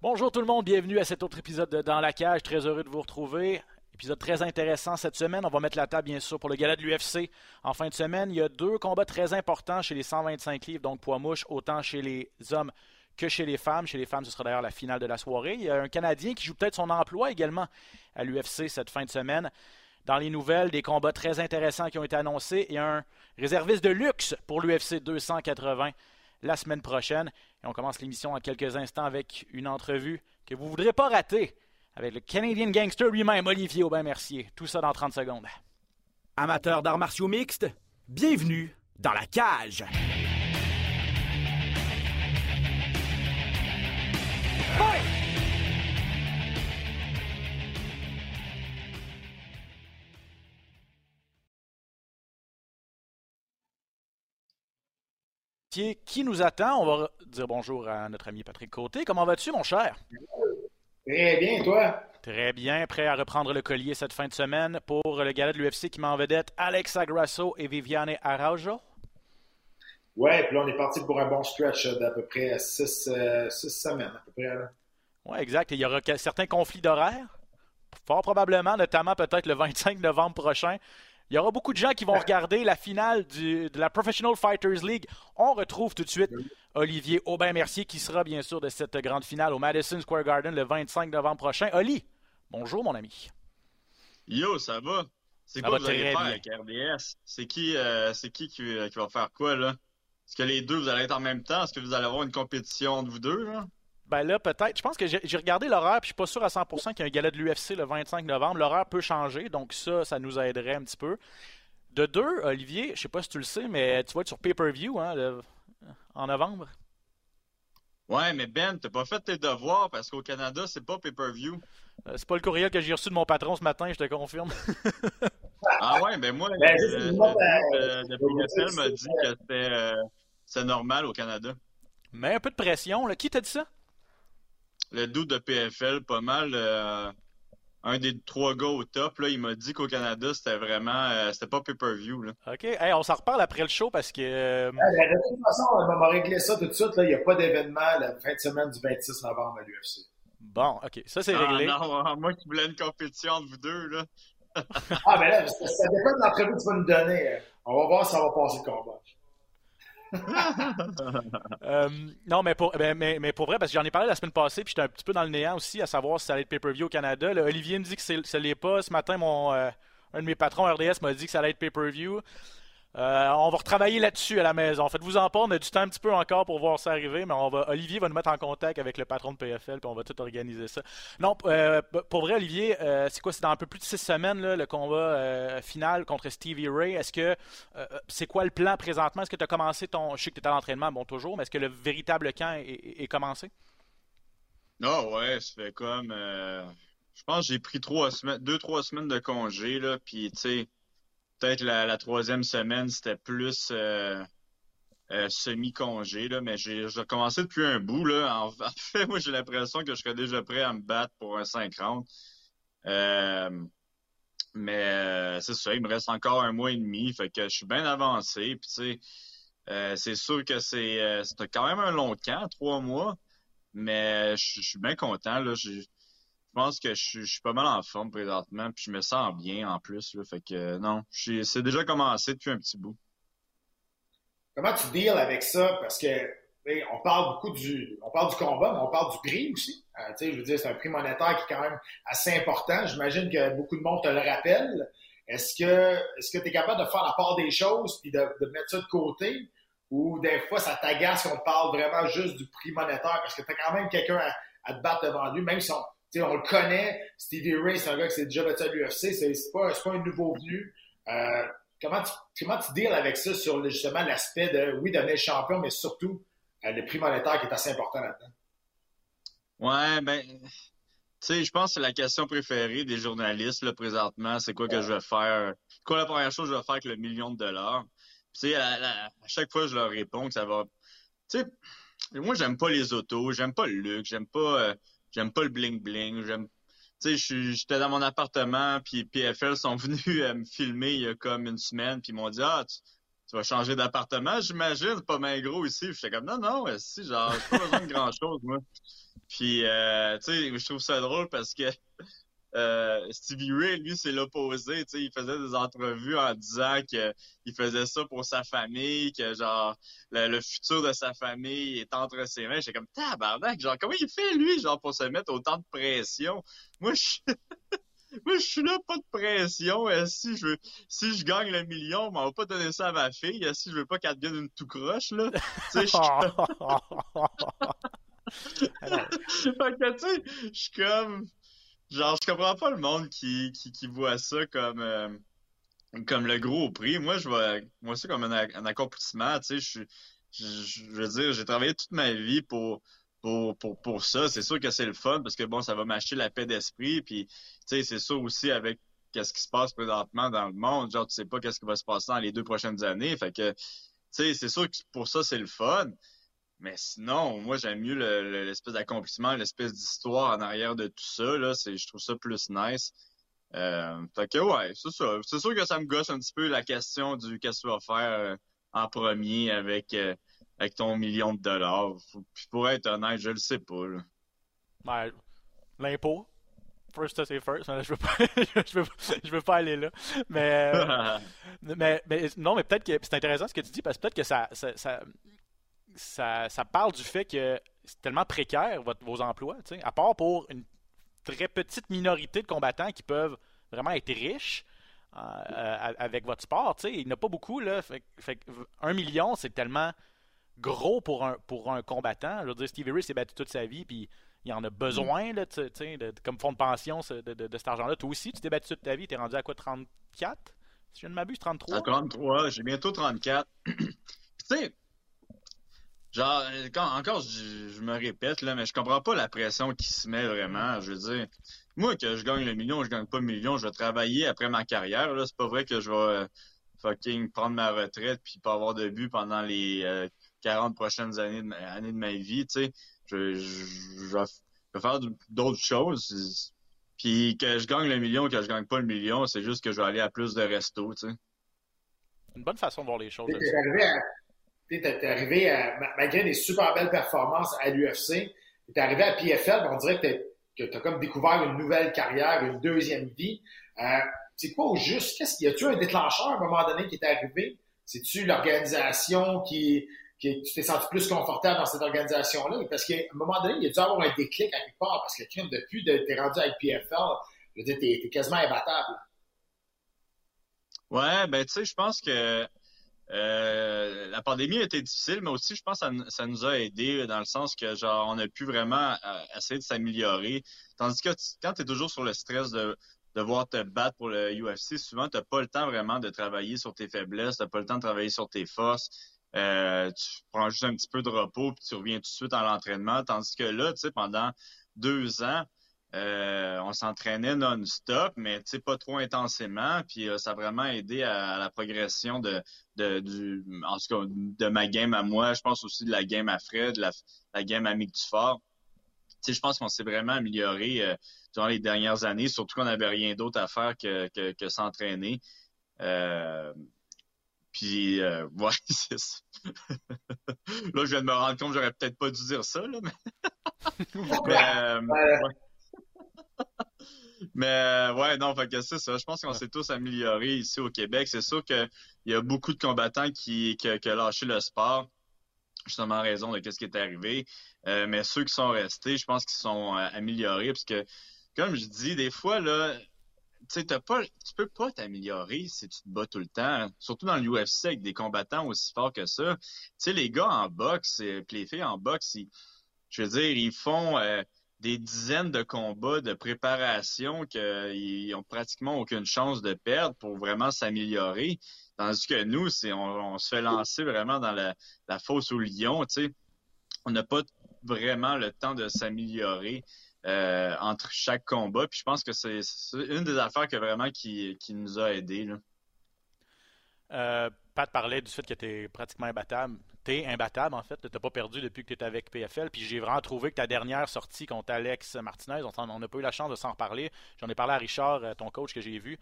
Bonjour tout le monde, bienvenue à cet autre épisode de Dans la cage. Très heureux de vous retrouver. Épisode très intéressant cette semaine. On va mettre la table, bien sûr, pour le gala de l'UFC. En fin de semaine, il y a deux combats très importants chez les 125 livres, donc poids mouche, autant chez les hommes que chez les femmes. Chez les femmes, ce sera d'ailleurs la finale de la soirée. Il y a un Canadien qui joue peut-être son emploi également à l'UFC cette fin de semaine. Dans les nouvelles, des combats très intéressants qui ont été annoncés et un réserviste de luxe pour l'UFC 280 la semaine prochaine. Et on commence l'émission en quelques instants avec une entrevue que vous ne voudrez pas rater avec le Canadian Gangster lui-même, Olivier Aubin-Mercier. Tout ça dans 30 secondes. Amateurs d'arts martiaux mixtes, bienvenue dans la cage. Qui nous attend? On va dire bonjour à notre ami Patrick Côté. Comment vas-tu, mon cher? Très bien, toi? Très bien, prêt à reprendre le collier cette fin de semaine pour le gala de l'UFC qui met en vedette Alexa Grasso et Viviane Araujo. Ouais, puis là, on est parti pour un bon stretch d'à peu près six, euh, six semaines, à peu près. Oui, exact. Et il y aura certains conflits d'horaire, fort probablement, notamment peut-être le 25 novembre prochain. Il y aura beaucoup de gens qui vont regarder la finale du, de la Professional Fighters League. On retrouve tout de suite Olivier Aubin-Mercier qui sera bien sûr de cette grande finale au Madison Square Garden le 25 novembre prochain. Oli, bonjour mon ami. Yo, ça va? C'est quoi vous allez faire avec RDS? C'est qui, euh, c'est qui, qui, qui va faire quoi là? Est-ce que les deux, vous allez être en même temps? Est-ce que vous allez avoir une compétition entre vous deux? Là? Ben là, peut-être. Je pense que j'ai regardé l'horaire, puis je suis pas sûr à 100% qu'il y a un gala de l'UFC le 25 novembre. L'horaire peut changer, donc ça, ça nous aiderait un petit peu. De deux, Olivier, je sais pas si tu le sais, mais tu vas être sur pay-per-view hein, en novembre? Ouais, mais Ben, t'as pas fait tes devoirs parce qu'au Canada, c'est pas pay-per-view. Euh, c'est pas le courriel que j'ai reçu de mon patron ce matin, je te confirme. ah ouais, ben moi, ben, le, le, le, m'a dit que c'était euh, normal au Canada. Mais un peu de pression, là. Qui t'a dit ça? Le doute de PFL, pas mal. Euh, un des trois gars au top, là, il m'a dit qu'au Canada, c'était vraiment. Euh, c'était pas pay-per-view. OK. on s'en reparle après le show parce que. Euh, de toute façon, on va régler ça tout de suite. Il n'y a pas d'événement la fin de semaine du 26 novembre à l'UFC. Bon, OK. Ça, c'est réglé. Ah, non, moi qui voulais une compétition entre vous deux, là. ah, mais là, ça, dépend de l'entrevue que tu vas nous donner. On va voir si ça va passer le combat. Euh, non, mais pour, ben, mais, mais, pour vrai, parce que j'en ai parlé la semaine passée, puis j'étais un petit peu dans le néant aussi, à savoir si ça allait être pay-per-view au Canada. Olivier me dit que ne l'est pas. Ce matin, mon, euh, un de mes patrons RDS m'a dit que ça allait être pay-per-view. Euh, on va retravailler là-dessus à la maison. Faites-vous en pas, on a du temps un petit peu encore pour voir ça arriver, mais Olivier va nous mettre en contact avec le patron de PFL, puis on va tout organiser ça. Non, euh, pour vrai, Olivier, euh, c'est quoi? C'est dans un peu plus de six semaines, le combat final contre Stevie Ray. Est-ce que c'est quoi le plan présentement? Est-ce que tu as commencé ton. Je sais que tu es à l'entraînement, bon, toujours, mais est-ce que le véritable camp est, commencé? Non, ouais, ça fait comme. je pense que j'ai pris trois semaines, deux, trois semaines de congé, là, puis tu sais peut-être la, troisième semaine, c'était plus euh, euh, semi-congé, là, mais j'ai commencé depuis un bout. Là. En, fait, moi, j'ai l'impression que je serais déjà prêt à me battre pour un 5 rounds. Euh, mais c'est ça, il me reste encore un mois et demi, fait que je suis bien avancé. Puis, c'est sûr que c'est quand même un long camp, trois mois, mais je, suis bien content. Là. Pense que je, suis pas mal en forme présentement, puis je me sens bien en plus. Là, fait que non, c'est déjà commencé depuis un petit bout. Comment tu deals avec ça? Parce que on parle beaucoup du, on parle du combat, mais on parle du prix aussi. Euh, je veux dire, c'est un prix monétaire qui est quand même assez important. J'imagine que beaucoup de monde te le rappelle. Est-ce que, est-ce que tu es capable de faire la part des choses puis de, mettre ça de côté? Ou des fois, ça t'agace qu'on parle vraiment juste du prix monétaire parce que tu as quand même quelqu'un à, à, te battre devant lui, même si on, on le connaît. Stevie Ray, c'est un gars qui s'est déjà battu à l'UFC. C'est, pas, pas un nouveau venu. Euh, comment, tu, comment deals avec ça sur justement l'aspect de, oui, devenir champion, mais surtout euh, le prix monétaire qui est assez important là-dedans? Ouais, ben, tu sais, je pense que c'est la question préférée des journalistes, là, présentement. C'est quoi que je vais faire? Quoi la première chose que je vais faire avec le million de dollars? Tu sais, à, à, chaque fois, je leur réponds que ça va. Tu sais, moi, j'aime pas les autos, j'aime pas le luxe, j'aime pas, euh, j'aime pas le bling bling, j'aime. Tu sais, j'étais dans mon appartement, puis PFL sont venus euh, me filmer il y a comme une semaine, puis ils m'ont dit ah tu, vas changer d'appartement, j'imagine, pas mal gros ici. J'étais comme non non, si genre j'ai pas besoin de grand chose moi. Puis euh, tu sais, je trouve ça drôle parce que euh, Stevie Ray, lui, c'est l'opposé. Il faisait des entrevues en disant qu'il faisait ça pour sa famille, que genre le, futur de sa famille est entre ses mains. J'étais comme tabarnak, genre comment il fait lui, genre pour se mettre autant de pression? Moi, je Moi, je suis là, pas de pression. Si je veux, si je gagne le million, on va pas donner ça à ma fille. Si je veux pas qu'elle devienne une tout croche, là. tu sais, je je suis comme, Genre, je comprends pas le monde qui, qui, qui voit ça comme, euh, comme le gros prix. Moi, je vois moi ça comme un, un accomplissement. Tu sais, je, je, veux dire, j'ai travaillé toute ma vie pour, pour, pour, pour ça. C'est sûr que c'est le fun parce que bon, ça va m'acheter la paix d'esprit. Puis, tu sais, c'est sûr aussi avec qu'est-ce qui se passe présentement dans le monde. Genre, tu sais pas qu'est-ce qui va se passer dans les deux prochaines années. Fait que, tu sais, c'est sûr que pour ça, c'est le fun. Mais sinon, moi, j'aime mieux l'espèce d'accomplissement, l'espèce d'histoire en arrière de tout ça. Là, je trouve ça plus nice. Euh, fait que ouais, c'est ça. C'est sûr que ça me gosse un petit peu la question du qu'est-ce que tu vas faire euh, en premier avec, euh, avec ton million de dollars. Puis pour être honnête, je le sais pas. Là. Ben, l'impôt. First c'est first. Je veux pas, je veux, je veux pas aller là. Mais, euh, mais, mais, non, mais peut-être que c'est intéressant ce que tu dis parce que peut-être que ça, ça, ça ça, parle du fait que c'est tellement précaire vos emplois, à part pour une très petite minorité de combattants qui peuvent vraiment être riches euh, euh, avec votre sport. Il n'y en a pas beaucoup. Là, un million, c'est tellement gros pour un, combattant. Je veux dire, Stevie Ray s'est battu toute sa vie, puis il en a besoin là, comme fonds de pension de, cet argent-là. Toi aussi, tu t'es battu toute ta vie, tu es rendu à quoi, 34? Si je ne m'abuse, 33? 33, j'ai bientôt 34. tu sais, Genre, quand, encore, je, me répète, là, mais je comprends pas la pression qui se met vraiment. Je veux dire, moi, que je gagne le million, je gagne pas le million, je vais travailler après ma carrière. Là, c'est pas vrai que je vais euh, fucking prendre ma retraite puis pas avoir de but pendant les 40 euh, prochaines années de, années de ma vie, tu sais. Je, je, vais faire d'autres choses. Puis que je gagne le million, que je gagne pas le million, c'est juste que je vais aller à plus de restos, tu sais. Une bonne façon de voir les choses tu es arrivé, à, malgré des super belles performances à l'UFC, tu es arrivé à PFL, on dirait que tu as comme découvert une nouvelle carrière, une deuxième vie. Euh, c'est quoi au juste? Qu'est-ce, y a-tu un déclencheur à un moment donné qui est arrivé? C'est-tu l'organisation qui, qui, tu t'es senti plus confortable dans cette organisation-là? Parce qu'à un moment donné, il y a dû avoir un déclic à quelque part, parce que crime, depuis de t'es rendu avec PFL, je veux dire, quasiment imbattable. Ouais, ben tu sais, je pense que euh, la pandémie a été difficile, mais aussi, je pense que ça, nous a aidé dans le sens que, genre, on a pu vraiment euh, essayer de s'améliorer. Tandis que quand tu es toujours sur le stress de devoir te battre pour le UFC, souvent, tu pas le temps vraiment de travailler sur tes faiblesses, tu pas le temps de travailler sur tes forces. Euh, tu prends juste un petit peu de repos, puis tu reviens tout de suite à l'entraînement. Tandis que là, tu sais, pendant deux ans, euh, on s'entraînait non-stop, mais pas trop intensément. Puis euh, ça a vraiment aidé à, la progression de, de, du, en tout cas, de ma game à moi. Je pense aussi de la game à Fred, la, la game à Mick Dufort. je pense qu'on s'est vraiment amélioré euh, durant les dernières années, surtout qu'on n'avait rien d'autre à faire que, que, que s'entraîner. Puis, ouais, c'est ça. là, je viens de me rendre compte, j'aurais peut-être pas dû dire ça, là, mais... Mais euh, ouais, non, fait que c'est ça. Je pense qu'on s'est tous améliorés ici au Québec. C'est sûr qu'il y a beaucoup de combattants qui, qui, ont lâché le sport, justement en raison de ce qui est arrivé. Euh, mais ceux qui sont restés, je pense qu'ils sont euh, améliorés. Parce que, comme je dis, des fois, là, tu pas, tu peux pas t'améliorer si tu te bats tout le temps. Surtout dans l'UFC avec des combattants aussi forts que ça. Tu sais, les gars en boxe, puis les filles en boxe, je veux dire, ils font des dizaines de combats de préparation qu'ils ont pratiquement aucune chance de perdre pour vraiment s'améliorer. Tandis que nous, c'est on, se fait lancer vraiment dans la, fosse au lion, tu sais. On n'a pas vraiment le temps de s'améliorer euh, entre chaque combat. Puis je pense que c'est une des affaires que vraiment qui, qui nous a aidés. Là. Euh, Pat parlait du fait tu es pratiquement imbattable. Tu es imbattable, en fait. Tu n'as pas perdu depuis que tu es avec PFL. Puis j'ai vraiment trouvé que ta dernière sortie contre Alex Martinez, on n'a pas eu la chance de s'en reparler. J'en ai parlé à Richard, euh, ton coach que j'ai vu.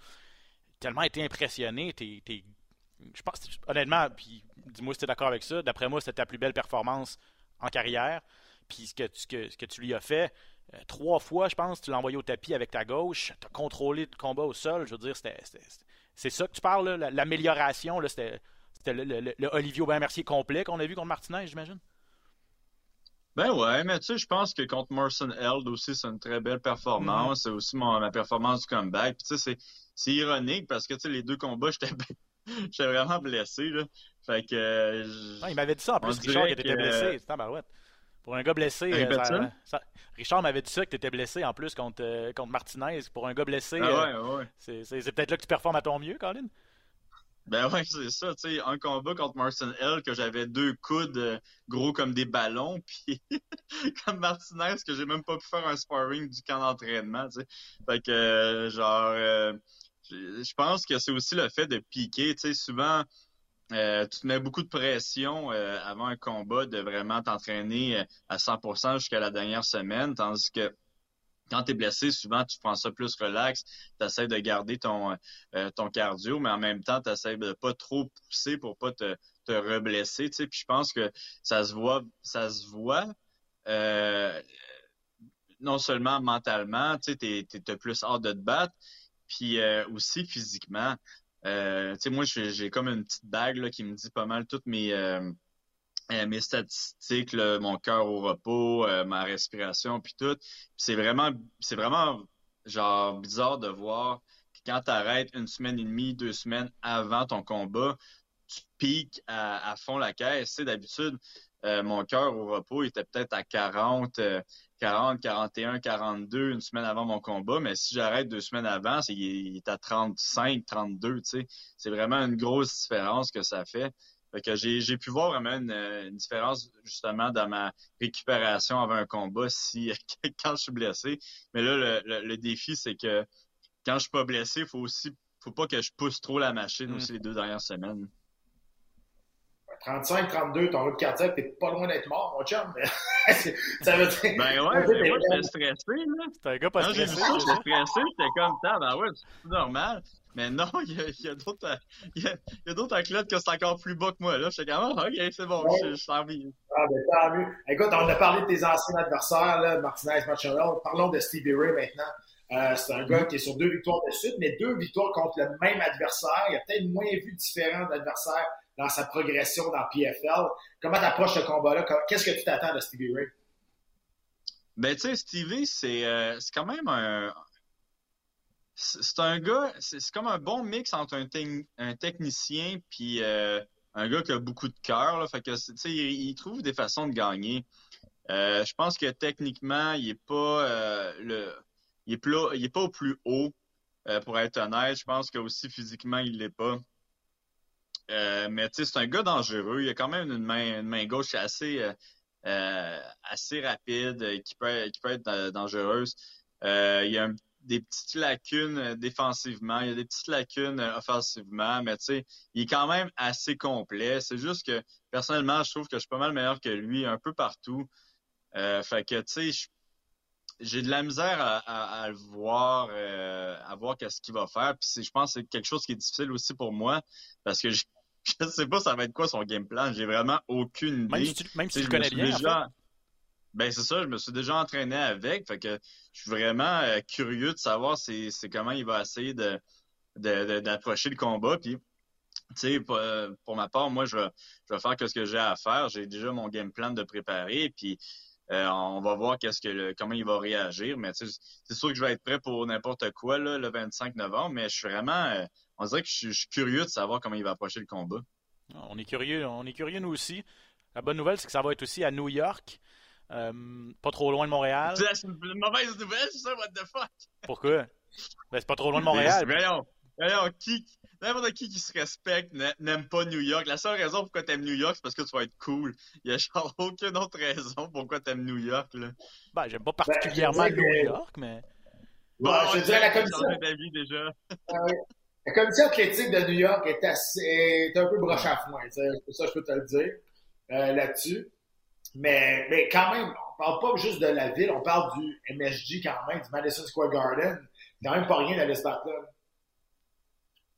Tellement été impressionné. je pense, honnêtement, puis dis-moi si tu es d'accord avec ça. D'après moi, c'était ta plus belle performance en carrière. Puis ce que, ce que, tu lui as fait, euh, trois fois, je pense, tu l'as envoyé au tapis avec ta gauche. Tu as contrôlé le combat au sol. Je veux dire, c'était c'est ça que tu parles, l'amélioration, c'était le, le, le, Olivier Aubin-Mercier complet qu'on a vu contre Martinez, j'imagine? Ben ouais, mais tu sais, je pense que contre Morrison Held aussi, c'est une très belle performance. Mm-hmm. C'est aussi ma performance du comeback. Puis tu sais, c'est ironique parce que tu sais, les deux combats, j'étais j'étais vraiment blessé. Là. Fait que. Euh, il m'avait dit ça en plus, Richard, qui était blessé. Barouette. Pour un gars blessé, euh, Richard m'avait dit ça, que tu étais blessé en plus contre, euh, contre Martinez. Pour un gars blessé, ah ouais, euh, ouais. c'est peut-être là que tu performes à ton mieux, Colin? Ben ouais, c'est ça. Tu sais, un combat contre Martin L, que j'avais deux coudes gros comme des ballons, puis comme Martinez, que j'ai même pas pu faire un sparring du camp d'entraînement, tu sais. Fait que, genre, je pense que c'est aussi le fait de piquer. Tu sais, souvent, euh, tu te mets beaucoup de pression euh, avant un combat de vraiment t'entraîner euh, à 100% jusqu'à la dernière semaine, tandis que quand tu es blessé, souvent tu prends ça plus relax, tu essaies de garder ton, ton cardio, mais en même temps, tu essaies de pas trop pousser pour pas te, te reblesser. Tu sais. Puis je pense que ça se voit, ça se voit non seulement mentalement, tu sais, plus hâte de te battre, puis aussi physiquement. Euh, tu sais, moi, j'ai comme une petite bague là, qui me dit pas mal toutes mes, euh, euh, mes statistiques, mon cœur au repos, ma respiration, puis tout. c'est vraiment, c'est vraiment genre bizarre de voir que quand tu arrêtes une semaine et demie, deux semaines avant ton combat, tu piques à, fond la caisse. Tu sais, d'habitude, mon cœur au repos était peut-être à 40, 40, 41, 42 une semaine avant mon combat, mais si j'arrête deux semaines avant, il est à 35, 32, tu sais. C'est vraiment une grosse différence que ça fait. Fait que j'ai, j'ai pu voir vraiment une, différence justement dans ma récupération avant un combat si quand je suis blessé. Mais là, le, le, défi, c'est que quand je suis pas blessé, il faut aussi faut pas que je pousse trop la machine mm. aussi les deux dernières semaines. 35, 32, ton rythme cardiaque, t'es pas loin d'être mort, mon chum. ça veut dire. Ben ouais, mais moi, j'étais stressé, là. C'était un gars pas stressé. Quand j'ai vu ça, j'étais stressé, j'étais comme ça, ben ouais, c'est normal. Mais non, il y a, y a d'autres, il y a, y a d'autres athlètes qui sont encore plus bas que moi, là. J'étais comme, ah, ok, c'est bon, je, suis en vie. Ah, ben, tant mieux. Écoute, on a parlé de tes anciens adversaires, là, Martinez, Macharel. Parlons de Stevie Ray maintenant. Euh, c'est un gars qui est sur deux victoires de suite, mais deux victoires contre le même adversaire. Il y a peut-être moins vu différent d'adversaires dans sa progression dans PFL. Comment tu approches ce combat-là? Qu'est-ce que tu t'attends de Stevie Ray? Ben, tu sais, Stevie, c'est euh, quand même un. C'est un gars, c'est comme un bon mix entre un, un technicien puis euh, un gars qui a beaucoup de cœur. Fait que, tu sais, il, trouve des façons de gagner. Euh, je pense que techniquement, il est pas le, il est, il est pas au plus haut, pour être honnête. Je pense que aussi physiquement, il l'est pas. Euh, mais tu sais, c'est un gars dangereux. Il a quand même une main, une main gauche assez, euh, euh assez rapide, qui peut, qui peut être dangereuse. Il y a des petites lacunes défensivement, il y a des petites lacunes offensivement, mais tu sais, il est quand même assez complet. C'est juste que personnellement, je trouve que je suis pas mal meilleur que lui un peu partout. fait que tu sais, j'ai de la misère à, à, le voir, à voir qu'est-ce qu'il va faire. Puis je pense que c'est quelque chose qui est difficile aussi pour moi parce que je sais pas ça va être quoi son game plan. J'ai vraiment aucune idée. Même si tu, même si tu connais bien. Déjà... Ben c'est ça, je me suis déjà entraîné avec. Fait que je suis vraiment euh, curieux de savoir c'est, comment il va essayer de, d'approcher le combat. Puis, tu sais, pour, pour, ma part, moi, je vais, je vais faire ce que j'ai à faire. J'ai déjà mon game plan de préparer. Puis euh, on va voir qu'est-ce que comment il va réagir. Mais c'est sûr que je vais être prêt pour n'importe quoi là, le 25 novembre. Mais je suis vraiment euh, on dirait que je, suis curieux de savoir comment il va approcher le combat. Ah, on est curieux, on est curieux nous aussi. La bonne nouvelle, c'est que ça va être aussi à New York, euh, pas trop loin de Montréal. C'est une mauvaise nouvelle, c'est ça, what the fuck? Pourquoi? Ben, c'est pas trop loin de Montréal. voyons, voyons, qui... n'importe qui qui se respecte n'aime pas New York. La seule raison pourquoi t'aimes New York, c'est parce que tu vas être cool. Il y a genre aucune autre raison pourquoi t'aimes New York, là. Ben, j'aime pas ben, particulièrement New York, mais... Bon, je dirais la commission... déjà. Ah la commission athlétique de New York est, assez, est un peu broche à foin, ça je peux te le dire euh, là-dessus. Mais, mais quand même, on parle pas juste de la ville, on parle du MSG quand même, du Madison Square Garden. Quand même pas rien d'aller se battre là.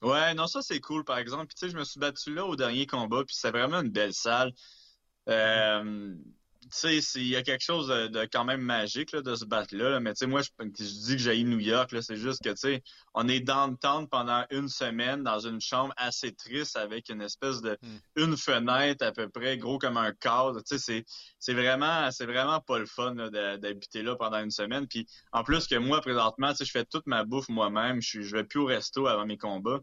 Ouais, non, ça c'est cool par exemple. Puis tu sais, je me suis battu là au dernier combat, puis c'est vraiment une belle salle. Euh, tu sais, il y a quelque chose de, quand même magique là, de se battre là. Mais tu sais, moi, je, dis que j'ai New York, là, c'est juste que tu sais, on est dans le temps pendant une semaine dans une chambre assez triste avec une espèce de hmm. une fenêtre à peu près gros comme un cadre. Tu sais, c'est vraiment c'est vraiment pas le fun d'habiter là pendant une semaine. Puis en plus que moi présentement, tu sais, je fais toute ma bouffe moi-même. Je je vais plus au resto avant mes combats.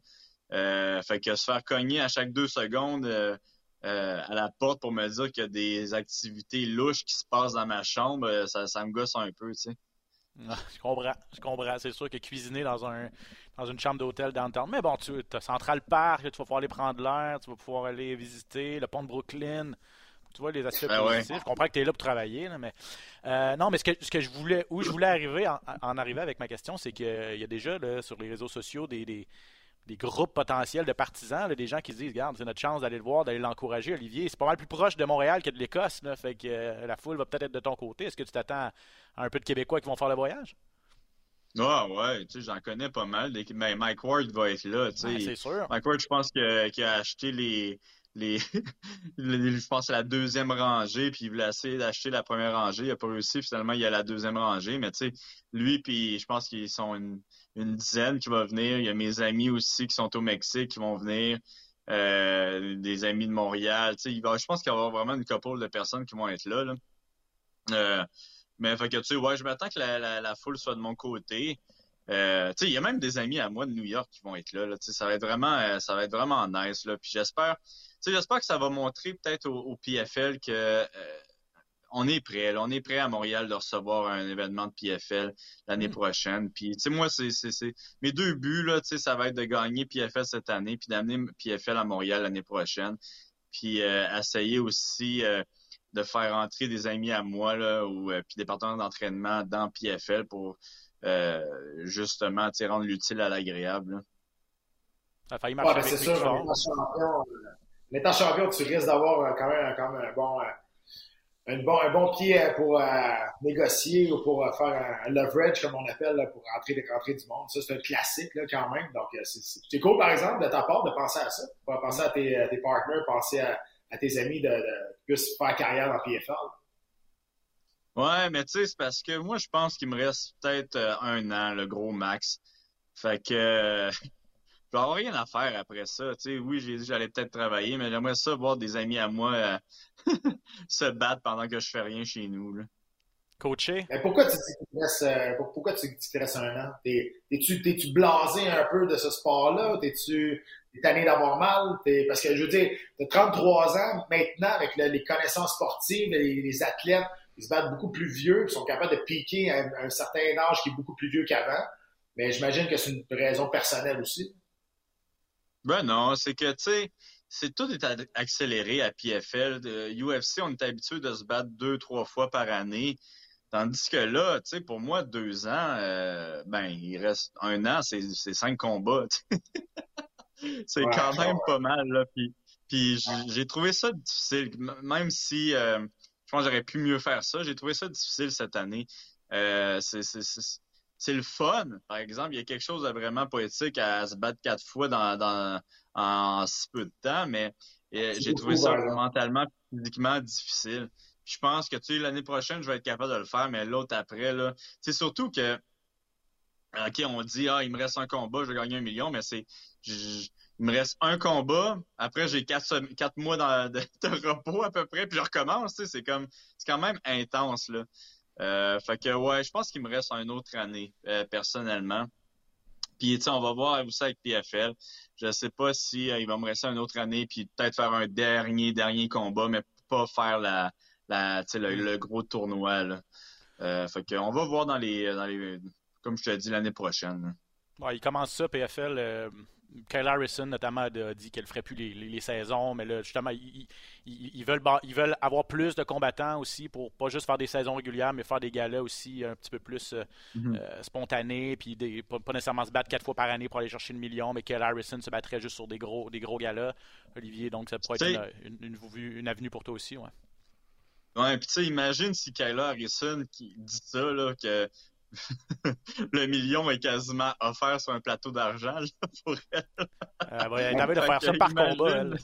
Euh, fait que se faire cogner à chaque deux secondes. Euh, euh, à la porte pour me dire qu'il y a des activités louches qui se passent dans ma chambre, euh, ça, ça me gosse un peu, tu sais. Ah, je comprends, je comprends. C'est sûr que cuisiner dans un dans une chambre d'hôtel downtown. Mais bon, tu as Central Park, tu vas pouvoir aller prendre l'air, tu vas pouvoir aller visiter le pont de Brooklyn. Tu vois les aspects ben positifs. Je comprends que tu es là pour travailler, mais euh, non, mais ce que, ce que je voulais, où je voulais arriver en, en arriver avec ma question, c'est qu'il y a déjà là, sur les réseaux sociaux des, des, des groupes potentiels de partisans, des gens qui se disent, regarde, c'est notre chance d'aller le voir, d'aller l'encourager. Olivier, c'est pas mal plus proche de Montréal que de l'Écosse, fait que euh, la foule va peut-être être de ton côté. Est-ce que tu t'attends à un peu de Québécois qui vont faire le voyage? Ah ouais, tu sais, j'en connais pas mal. Mais Mike Ward va être là, tu sais. c'est sûr. Mike Ward, je pense qu'il a acheté les, les, je pense à la deuxième rangée, puis il voulait essayer d'acheter la première rangée. Il n'a pas réussi. Finalement, il y a la deuxième rangée. Mais tu sais, lui, puis je pense qu'ils sont une, une dizaine qui va venir. Il y a mes amis aussi qui sont au Mexique qui vont venir. Euh, des amis de Montréal. Il va, je pense qu'il va y avoir vraiment une couple de personnes qui vont être là. là. Euh, mais fait que tu sais, ouais, je m'attends que la, la, la, foule soit de mon côté. Euh, il y a même des amis à moi de New York qui vont être là. là. Ça va être vraiment, euh, ça va être vraiment nice. Puis j'espère, j'espère que ça va montrer peut-être au, PFL que euh, on est prêt. Là, on est prêt à Montréal de recevoir un événement de PFL l'année mm. prochaine. Puis, tu sais, moi, c'est, mes deux buts là, tu sais, ça va être de gagner PFL cette année, puis d'amener PFL à Montréal l'année prochaine. Puis euh, essayer aussi euh, de faire entrer des amis à moi là, ou puis des partenaires d'entraînement dans PFL pour justement rendre l'utile à l'agréable. Ça a failli marcher. Ouais, ben, c'est sûr, en étant champion, tu risques d'avoir euh, quand même, quand même un bon, euh, un bon, un bon pied euh, pour négocier ou pour faire un, leverage, comme on appelle, pour rentrer, rentrer du monde. Ça, c'est un classique là, quand même. Donc, c'est cool, par exemple, de ta part, de penser à ça. De penser à tes, tes partners, penser à, à tes amis de, de, plus faire carrière dans PFL. Ouais, mais tu sais, c'est parce que moi, je pense qu'il me reste peut-être un an, le gros max. Fait que vais avoir rien à faire après ça. Tu sais, oui, j'ai dit j'allais peut-être travailler, mais j'aimerais ça voir des amis à moi euh, se battre pendant que je fais rien chez nous. Là. Coaché? Mais pourquoi tu dis euh, pourquoi tu te restes un an? T'es-tu tu blasé un peu de ce sport-là? T'es-tu tanné d'avoir mal? parce que je veux dire, t'as 33 ans maintenant avec les connaissances sportives, les, les, athlètes, ils se battent beaucoup plus vieux, ils sont capables de piquer à un certain âge qui est beaucoup plus vieux qu'avant. Mais j'imagine que c'est une raison personnelle aussi. Ben non, c'est que, tu sais, c'est tout est accéléré à PFL. UFC, on est habitué de se battre deux, trois fois par année. Tandis que là, tu sais, pour moi, deux ans, euh, ben, il reste un an, c'est cinq combats. c'est quand même pas mal, là. Puis, puis j'ai trouvé ça difficile, même si euh, je pense j'aurais pu mieux faire ça. J'ai trouvé ça difficile cette année. Euh, c'est c'est le fun. Par exemple, il y a quelque chose de vraiment poétique à se battre quatre fois dans, dans en si peu de temps, mais euh, j'ai trouvé ça mentalement, physiquement difficile. je pense que tu sais, l'année prochaine, je vais être capable de le faire, mais l'autre après, là, c'est surtout que OK, on dit Ah, il me reste un combat, je vais gagner un million, mais c'est il me reste un combat, après j'ai quatre, quatre mois de, de, repos à peu près, puis je recommence, c'est comme c'est quand même intense là. Euh, fait que ouais, je pense qu'il me reste une autre année, euh, personnellement. Puis on va voir aussi avec PFL. Je sais pas si euh, il va me rester une autre année, puis peut-être faire un dernier, dernier combat, mais pas faire la, le, gros tournoi. Là. fait que on va voir dans les, dans les comme je te dit l'année prochaine. Il commence ça, PFL. Euh, Kyle Harrison, notamment, a dit qu'elle ne ferait plus les, saisons, mais là, justement, ils, veulent, ils veulent avoir plus de combattants aussi pour pas juste faire des saisons régulières, mais faire des galas aussi un petit peu plus euh, mm-hmm. euh, spontanés, puis des, pas, nécessairement se battre quatre fois par année pour aller chercher le million, mais Kyle Harrison se battrait juste sur des gros, des gros galas. Olivier, donc ça pourrait être une, une, avenue pour toi aussi, ouais. Ouais, puis tu sais, imagine si Kyle Harrison qui dit ça, là, que le million est quasiment offert sur un plateau d'argent pour elle. Elle va de faire ça par combat, elle.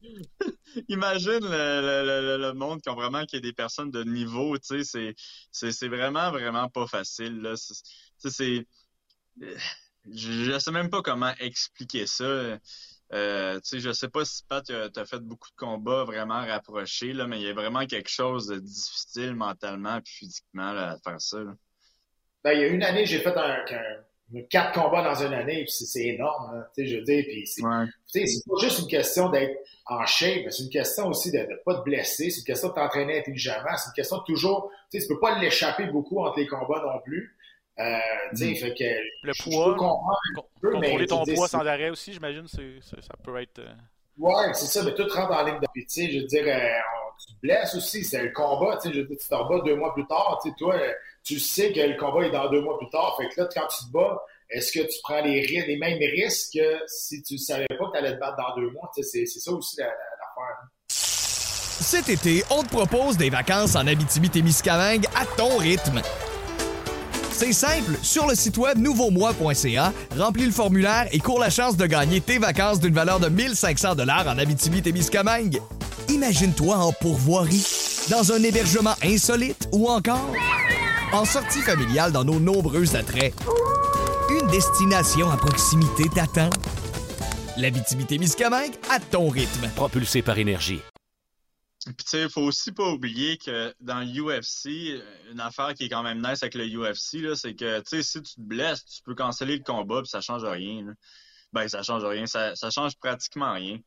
Imagine le, monde qui ont vraiment qui des personnes de niveau, tu sais, c'est vraiment vraiment pas facile là. C'est je, ne sais même pas comment expliquer ça. Euh, tu sais, je sais pas si Pat, tu as, fait beaucoup de combats vraiment rapprochés, là, mais il y a vraiment quelque chose de difficile mentalement et physiquement à faire ça. Ben, il y a une année, j'ai fait un, quatre combats dans une année, puis c'est énorme, tu sais, je veux dire, puis c'est pas juste une question d'être en shape, mais c'est une question aussi de ne pas te blesser, c'est une question de t'entraîner intelligemment, c'est une question de toujours, tu sais, tu peux pas l'échapper beaucoup entre les combats non plus. Euh, mm. fait que le poids, contrôler ton poids sans arrêt aussi, j'imagine, ça peut être. Euh, ouais, c'est ça, mais tout rentre en ligne de tu sais, je veux dire, euh, tu te blesses aussi, c'est le combat, tu sais, je veux dire, tu te rebats deux mois plus tard, tu sais, toi, tu sais que le combat est dans deux mois plus tard. Fait que là, quand tu te bats, est-ce que tu prends les, mêmes risques que si tu ne savais pas que tu allais te battre dans deux mois? C'est ça aussi l'affaire. Hein. Cet été, on te propose des vacances en Abitibi-Témiscamingue à ton rythme. C'est simple, sur le site web nouveaumois.ca, remplis le formulaire et cours la chance de gagner tes vacances d'une valeur de 1500 dollars en Abitibi-Témiscamingue. Imagine-toi en pourvoirie, dans un hébergement insolite ou encore en sortie familiale dans nos nombreux attraits. Une destination à proximité t'attend. La Miscamingue à ton rythme. Propulsé par énergie. Puis tu sais, il faut aussi pas oublier que dans l'UFC, une affaire qui est quand même nice avec le UFC, c'est que tu sais, si tu te blesses, tu peux canceller le combat puis ça change rien. Ben, ça change rien. Ça, ça change pratiquement rien.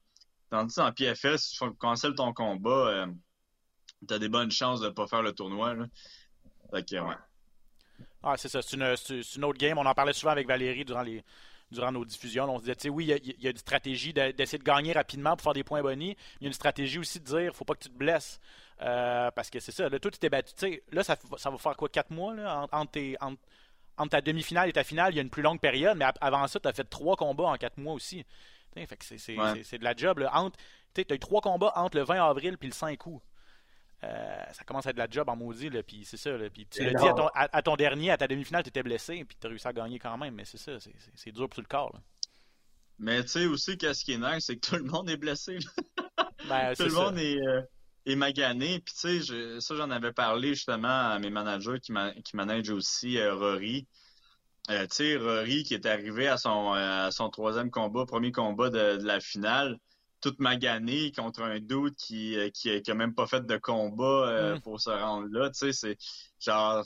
Tandis en PFS, si tu cancelles ton combat, euh, tu as des bonnes chances de pas faire le tournoi. Ah, c'est ça. C'est une, autre game. On en parlait souvent avec Valérie durant, les, durant nos diffusions. On se disait, tu sais, oui, il y, a une stratégie d'essayer de gagner rapidement pour faire des points bonnies. Il y a une stratégie aussi de dire, faut pas que tu te blesses. Euh, parce que c'est ça. Là, toi, tu t'es battu. là, ça, ça, va faire quoi, quatre mois, là, entre, entre, ta demi-finale et ta finale, il y a une plus longue période, mais avant ça, tu as fait trois combats en quatre mois aussi. C'est de la job. Tu as eu trois combats entre le 20 avril et le 5 août. Euh, ça commence à être de la job en maudit, là, puis c'est ça. puis tu l'as dit à ton, dernier, à ta demi-finale, tu étais blessé, puis tu as réussi à gagner quand même, mais c'est ça, c'est dur pour le corps. Mais tu sais aussi, qu'est-ce qui est nice, c'est que tout le monde est blessé. Ben, tout le monde euh, est, magané. Puis tu sais, ça, j'en avais parlé justement à mes managers qui, qui managent aussi euh, Rory. tu sais, Rory qui est arrivé à son, son troisième combat, premier combat de la finale toute maganée contre un doute qui, euh, qui, qui, a même pas fait de combat euh, mm. pour se rendre là. Tu sais, c'est genre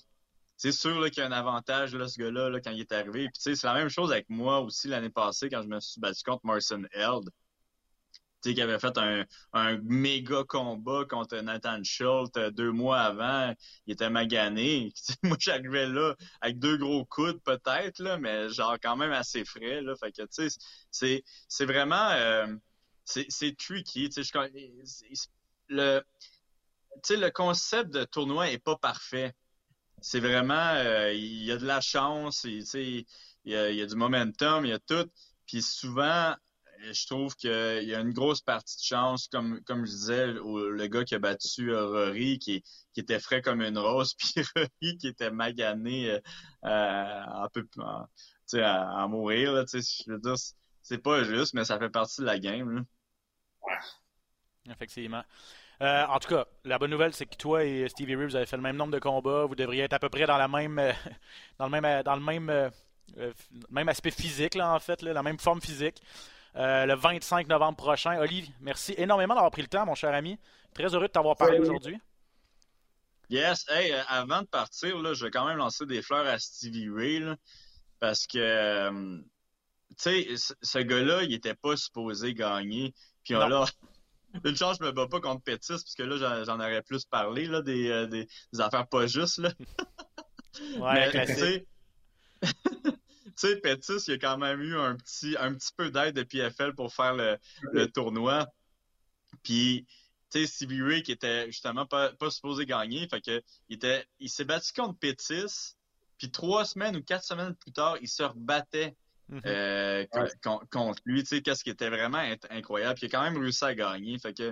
c'est sûr qu'il y a un avantage là, ce gars-là là, quand il est arrivé. Puis tu sais, c'est la même chose avec moi aussi l'année passée quand je me suis battu contre Marson Held. Tu sais, qui avait fait un, un méga combat contre Nathan Schultz euh, deux mois avant. Il était magané. moi, j'arrivais là avec deux gros coudes peut-être, là, mais genre quand même assez frais. Là. Fait que tu sais, c'est, c'est vraiment c'est tricky. Tu sais, le, le concept de tournoi est pas parfait. C'est vraiment, euh, il y a de la chance, il y a, y a du momentum, il y a tout. Puis souvent, je trouve qu'il y a une grosse partie de chance, comme, comme je disais, le gars qui a battu Rory, qui, qui était frais comme une rose, puis Rory qui était magané euh, à, à, mourir. Là, je veux dire, c'est pas juste, mais ça fait partie de la game. Là. Effectivement. Euh, en tout cas, la bonne nouvelle, c'est que toi et Stevie Reeves avez fait le même nombre de combats. Vous devriez être à peu près dans la même, euh, dans le même, euh, dans le même, même aspect physique là, en fait, la même forme physique. le 25 novembre prochain. Olivier, merci énormément d'avoir pris le temps, mon cher ami. Très heureux de t'avoir parlé aujourd'hui. Yes. Hey, avant de partir, là, je vais quand même lancer des fleurs à Stevie Ray parce que, tu sais, ce gars-là, il était pas supposé gagner. Puis là, une chance, je me bats pas contre Pétis, parce que là, j'en aurais plus parlé, là, des, euh, des, affaires pas justes, là. Ouais, Mais, tu sais, sais, Pettis, il a quand même eu un petit, un petit peu d'aide de PFL pour faire le, le tournoi. Puis, tu sais, Ray qui était justement pas, pas supposé gagner, fait que il était, il s'est battu contre Pettis, puis trois semaines ou quatre semaines plus tard, il se rebattait Mhm. euh, Ouais. contre lui, tu sais, qu'est-ce qui était vraiment incroyable. Puis il a quand même réussi à gagner. Fait que,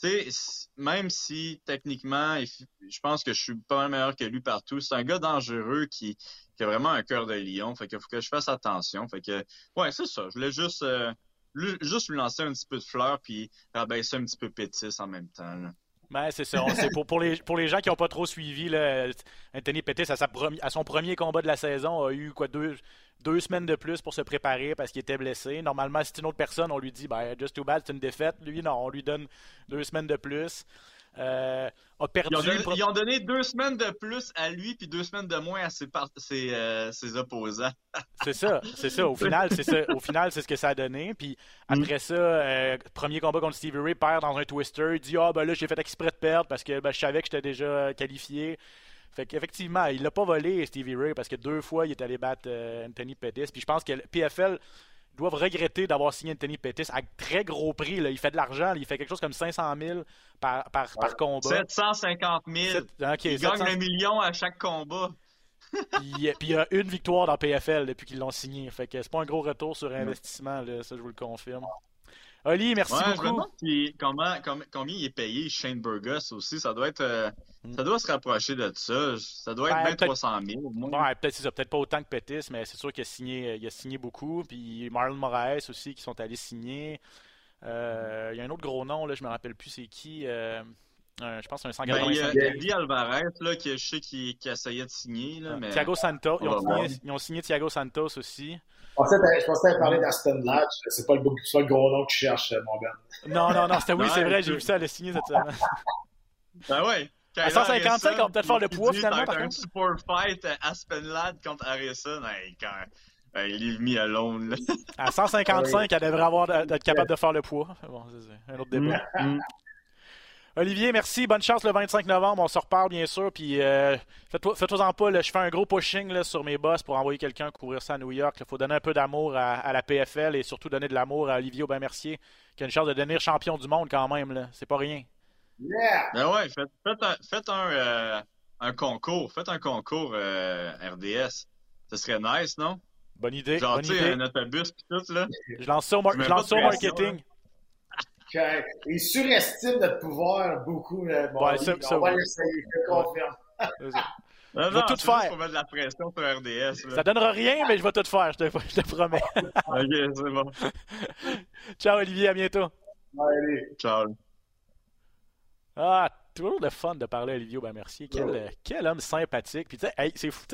tu sais, même si techniquement, je pense que je suis pas mal meilleur que lui partout, c'est un gars dangereux qui, qui a vraiment un cœur de lion. Fait qu'il faut que je fasse attention. Fait que, ouais, c'est ça. Je voulais juste, euh, lui- juste lui lancer un petit peu de fleurs puis rabaisser un petit peu Pétis en même temps. là. Ben, c'est ça. On- pour, pour, les, pour les gens qui n'ont pas trop suivi, là, Anthony Pettis, à, sa à son premier combat de la saison, a eu quoi deux, deux semaines de plus pour se préparer parce qu'il était blessé. Normalement, si c'est une autre personne, on lui dit ben, just too bad, c'est une défaite. Lui, non, on lui donne deux semaines de plus. Euh, a perdu. Ils ont, donné, le pro- ils ont donné deux semaines de plus à lui puis deux semaines de moins à ses, par- ses, euh, ses opposants. C'est ça, c'est ça. Au final, c'est ça. Au final, c'est ce que ça a donné. Puis après ça, euh, premier combat contre Stevie Ray, perd dans un twister. Il dit ah ben là j'ai fait exprès de perdre parce que ben, je savais que j'étais déjà qualifié. Fait qu'effectivement, il l'a pas volé Stevie Ray parce que deux fois il est allé battre euh, Anthony Pettis. Puis je pense que le PFL doivent regretter d'avoir signé Anthony Pettis à très gros prix. Là. Il fait de l'argent, il fait quelque chose comme 500 000 par, par, par combat. 750 000. Sept- ok, il 700 gagne un million à chaque combat. Puis, puis il y a une victoire dans PFL depuis qu'ils l'ont signé. Fait que c'est pas un gros retour sur investissement, là, ça je vous le confirme. Oli, merci Ouais, je me beaucoup. demande si- comment, com- combien il est payé Shane Burgos aussi? Ça doit être, euh, ça doit se rapprocher de ça. Ça doit être Ben, bien peut-être- 300 000 au moins. Ouais, peut-être c'est ça, peut-être pas autant que Pettis, mais c'est sûr qu'il a signé, il a signé beaucoup. Puis Marlon Moraes aussi qui sont allés signer. Euh, il y a un autre gros nom, là, je me rappelle plus c'est qui. euh, un- je pense que c'est un Ben, il y a 185. Alvarez, là, qui, je sais qui, qui essayait de signer. Là, mais... Thiago Santos, ils ont, signé, ils ont signé Thiago Santos aussi. Je pensais que je pensais parler d'Aston Latch. C'est pas, le, pas le gros nom que tu cherches, mon Ben. Non, non, non, c'était oui, c'est vrai, j'ai vu ça, elle a signé cette semaine. Ben ouais. À 155, on va peut-être faire le poids, finalement, par un contre. super fight euh, Aspenlad contre Harrison. Hey, quand... ben, il est mis à l'onde. là. À 155, elle devrait avoir d'être capable de faire le poids. Bon, c'est un autre débat. Mm. Olivier, merci. Bonne chance le 25 novembre. On se reparle, bien sûr. Puis euh, faites-toi-en pas. là, je fais un gros pushing là, sur mes boss pour envoyer quelqu'un courir ça à New York. Il faut donner un peu d'amour à, à la PFL et surtout donner de l'amour à Olivier Aubin-Mercier, qui a une chance de devenir champion du monde quand même. C'est pas rien. Yeah! Ben ouais, faites, faites un, faites un, euh, un concours. Faites un concours euh, RDS. Ce serait nice, non? Bonne idée. Genre, bonne tu sais, idée. un autobus pis tout, là. Je lance ça au, mar- Je mets je pas lance de ça au pression, marketing. Il surestime notre pouvoir beaucoup. Ouais, ami. ça- ça, On va oui. l'essayer, je te confirme. Non, Je vais non, tout faire. de la pression sur RDS. Là. Ça donnera rien, mais je vais tout faire. Je te, je te promets. Ok, c'est bon. Ciao, Olivier. À bientôt. Allez. Ciao. Ah, toujours le fun de parler à Olivier Aubin-Mercier. Quel, euh, quel homme sympathique. Puis tu sais, hey, c'est fou,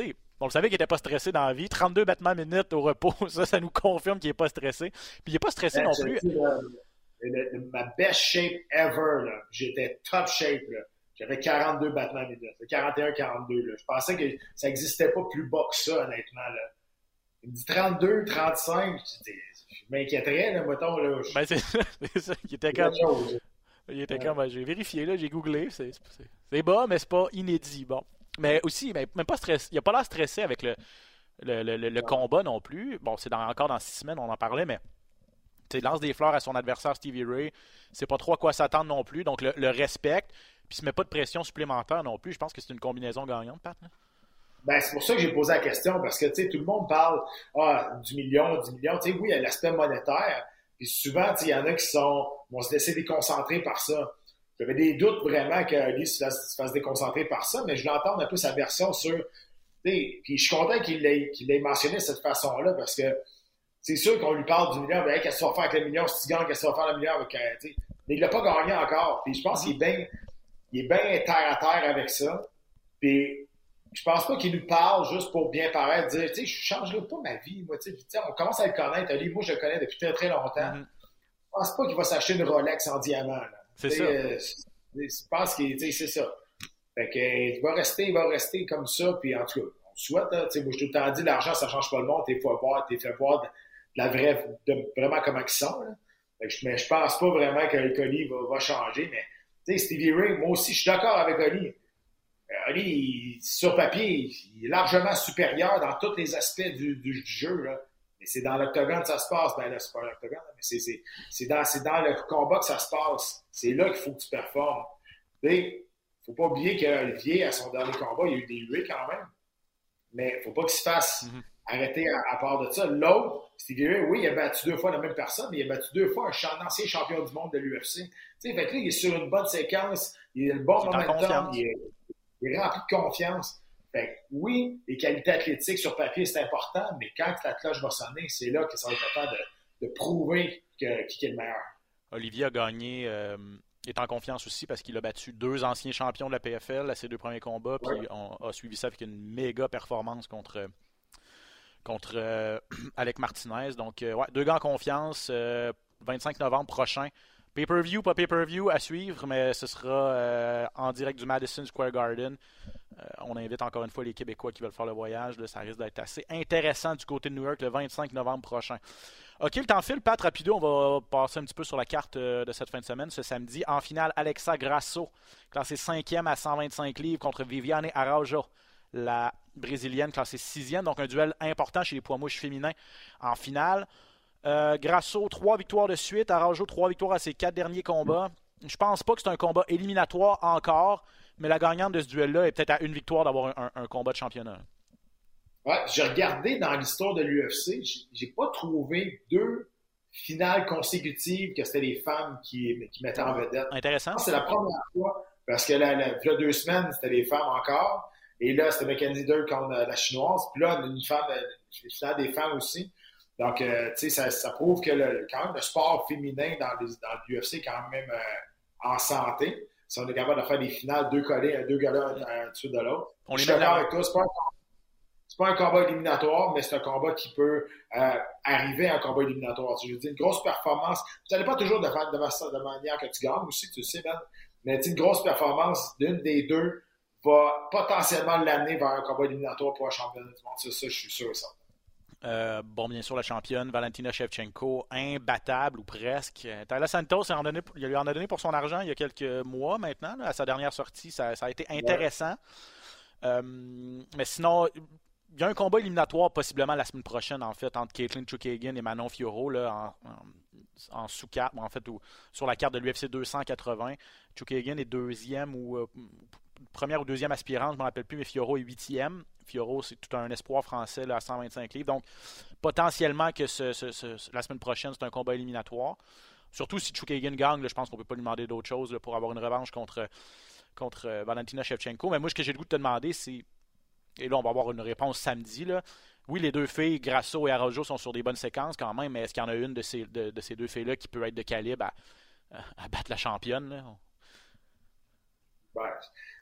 On le savait qu'il était pas stressé dans la vie. 32 battements minutes au repos, ça, ça nous confirme qu'il est pas stressé. Puis il est pas stressé non plus. Le- le- ma best shape ever, là. J'étais top shape, là. J'avais 42 battements minutes. 41-42, là. Je pensais que ça n'existait pas plus bas que ça, honnêtement, là. Il me dit 32, 35. Je Je m'inquiéterais, là, mettons, là. Je- Ben, c'est c'est ça. Il était comme. Il était comme. J'ai vérifié, là, j'ai googlé. C'est c'est- c'est bas, mais c'est pas inédit. Bon. Mais aussi, ben, même pas stressé. Il a pas l'air stressé avec le, le, le- le- combat non plus. Bon, c'est dans- encore dans six semaines, on en parlait, mais. Il lance des fleurs à son adversaire Stevie Ray. C'est pas trop à quoi s'attendre non plus. Donc le, le respecte. Puis il se met pas de pression supplémentaire non plus. Je pense que c'est une combinaison gagnante, Pat. là. Ben, c'est pour ça que j'ai posé la question, parce que, tout le monde parle, ah, du million, du million. Tu sais, oui, il y a l'aspect monétaire. Puis souvent, il y en a qui sont, vont se laisser déconcentrer par ça. J'avais des doutes vraiment que se fasse, se fasse déconcentrer par ça, mais je entendre un peu sa version sur, puis je suis content qu'il l'ait mentionné de cette façon-là, parce que c'est sûr qu'on lui parle du million, ben, hey, qu'est-ce que tu vas faire avec le million? Si tu gagnes, qu'est-ce que tu vas faire le million? Avec, euh, tu sais, mais il l'a pas gagné encore. Puis je pense qu'il est bien, il est bien terre à terre avec ça. Puis je pense pas qu'il nous parle juste pour bien paraître, dire, tu sais, je changerai pas ma vie, moi, tu sais, on commence à le connaître. Ali, moi, je le connais depuis très, très longtemps. Mhm. Je pense pas qu'il va s'acheter une Rolex en diamant, là. C'est ça. euh, je pense qu'il, tu sais, c'est ça. Fait que, euh, il va rester, il va rester comme ça, puis en tout cas, on souhaite, hein, sais, moi, je tout le dit, l'argent, ça change pas le monde, t'es fait voir, t'es fait voir de, la vraie, vraiment comment ils sont, là. Je, mais je pense pas vraiment que qu'Oli va, va changer, mais, sais, Stevie Ray, moi aussi, je suis d'accord avec Oli. Ali, sur papier, il est largement supérieur dans tous les aspects du, jeu. Mais c'est dans l'octogone que ça se passe. Ben là, c'est pas l'octogone, mais c'est, c'est, c'est, dans, c'est dans le combat que ça se passe. C'est là qu'il faut que tu performes. Tu faut pas oublier qu'Olivier, à son dernier combat, il y a eu des huées quand même. Mais il faut pas qu'il se fasse mm-hmm. arrêter à, part de ça. L'autre, Stevie oui, il a battu deux fois la même personne, mais il a battu deux fois un ancien champion du monde de l'UFC. Tu sais, fait que là, il est sur une bonne séquence, il a le bon momentum, il est, il est rempli de confiance. Fait oui, les qualités athlétiques sur papier, c'est important, mais quand la cloche va sonner, c'est là que ça va être de, de prouver que, qui est le meilleur. Olivier a gagné, euh, est en confiance aussi parce qu'il a battu deux anciens champions de la PFL à ses deux premiers combats, puis on a suivi ça avec une méga performance contre, contre euh, Alec Martinez. Donc, euh, ouais, deux gars en confiance, 25 novembre prochain. Pay-per-view, pas pay-per-view à suivre, mais ce sera en direct du Madison Square Garden. Euh, on invite encore une fois les Québécois qui veulent faire le voyage. ça risque d'être assez intéressant du côté de New York le 25 novembre prochain. OK, le temps file. Pat, rapido, on va passer un petit peu sur la carte euh, de cette fin de semaine. Ce samedi, en finale, Alexa Grasso, classée 5e à 125 livres contre Viviane Araujo, la brésilienne classée 6e. Donc un duel important chez les poids mouches féminins en finale. Euh, Grasso, trois victoires de suite. Araujo, trois victoires à ses quatre derniers combats. Je pense pas que c'est un combat éliminatoire encore mais la gagnante de ce duel-là est peut-être à une victoire d'avoir un, combat de championnat. Ouais, j'ai regardé dans l'histoire de l'UFC, j'ai pas trouvé deux finales consécutives que c'était les femmes qui, qui mettaient en vedette. Intéressant. C'est la première fois, parce que là, il y a deux semaines, c'était les femmes encore. Et là, c'était Mackenzie Dirk contre la chinoise. Puis là, une femme, une finale des femmes aussi. Donc, euh, tu sais, ça, ça, prouve que le, quand même le sport féminin dans, l'UFC est quand même euh, en si on est capable de faire des finales, deux collés, deux gars un dessus de l'autre. Je suis d'accord avec toi, c'est pas, pas un combat éliminatoire, mais c'est un combat qui peut euh, arriver à un combat éliminatoire. Je veux dire, une grosse performance. Tu n'allais pas toujours de faire de, de, manière que tu gagnes aussi, tu sais, Ben. Mais une grosse performance d'une des deux va potentiellement l'amener vers un combat éliminatoire pour un championnat du monde. C'est ça, je suis sûr ça. Euh, bon, bien sûr, la championne, Valentina Shevchenko, imbattable ou presque. Tyler Santos, il lui en a donné pour son argent il y a quelques mois maintenant. à sa dernière sortie, ça, a été intéressant. Euh, mais sinon, il y a un combat éliminatoire possiblement la semaine prochaine, en fait, entre Caitlin Chukagan et Manon Fioro là, en, sous-carte, en fait, sur la carte de l'UFC 280. Chukagan est deuxième ou euh, première ou deuxième aspirante, je ne me rappelle plus, mais Fioro est huitième. Fioro, c'est tout un espoir français là, à 125 livres. Donc, potentiellement que la semaine prochaine, c'est un combat éliminatoire. Surtout si Chukagan gagne, je pense qu'on ne peut pas lui demander d'autre chose pour avoir une revanche contre, contre euh, Valentina Shevchenko. Mais moi, ce que j'ai le goût de te demander, c'est. Et là, on va avoir une réponse samedi. Là. Oui, les deux filles, Grasso et Arrojo, sont sur des bonnes séquences quand même, mais est-ce qu'il y en a une de ces, de, ces deux filles-là qui peut être de calibre à, battre la championne? Là?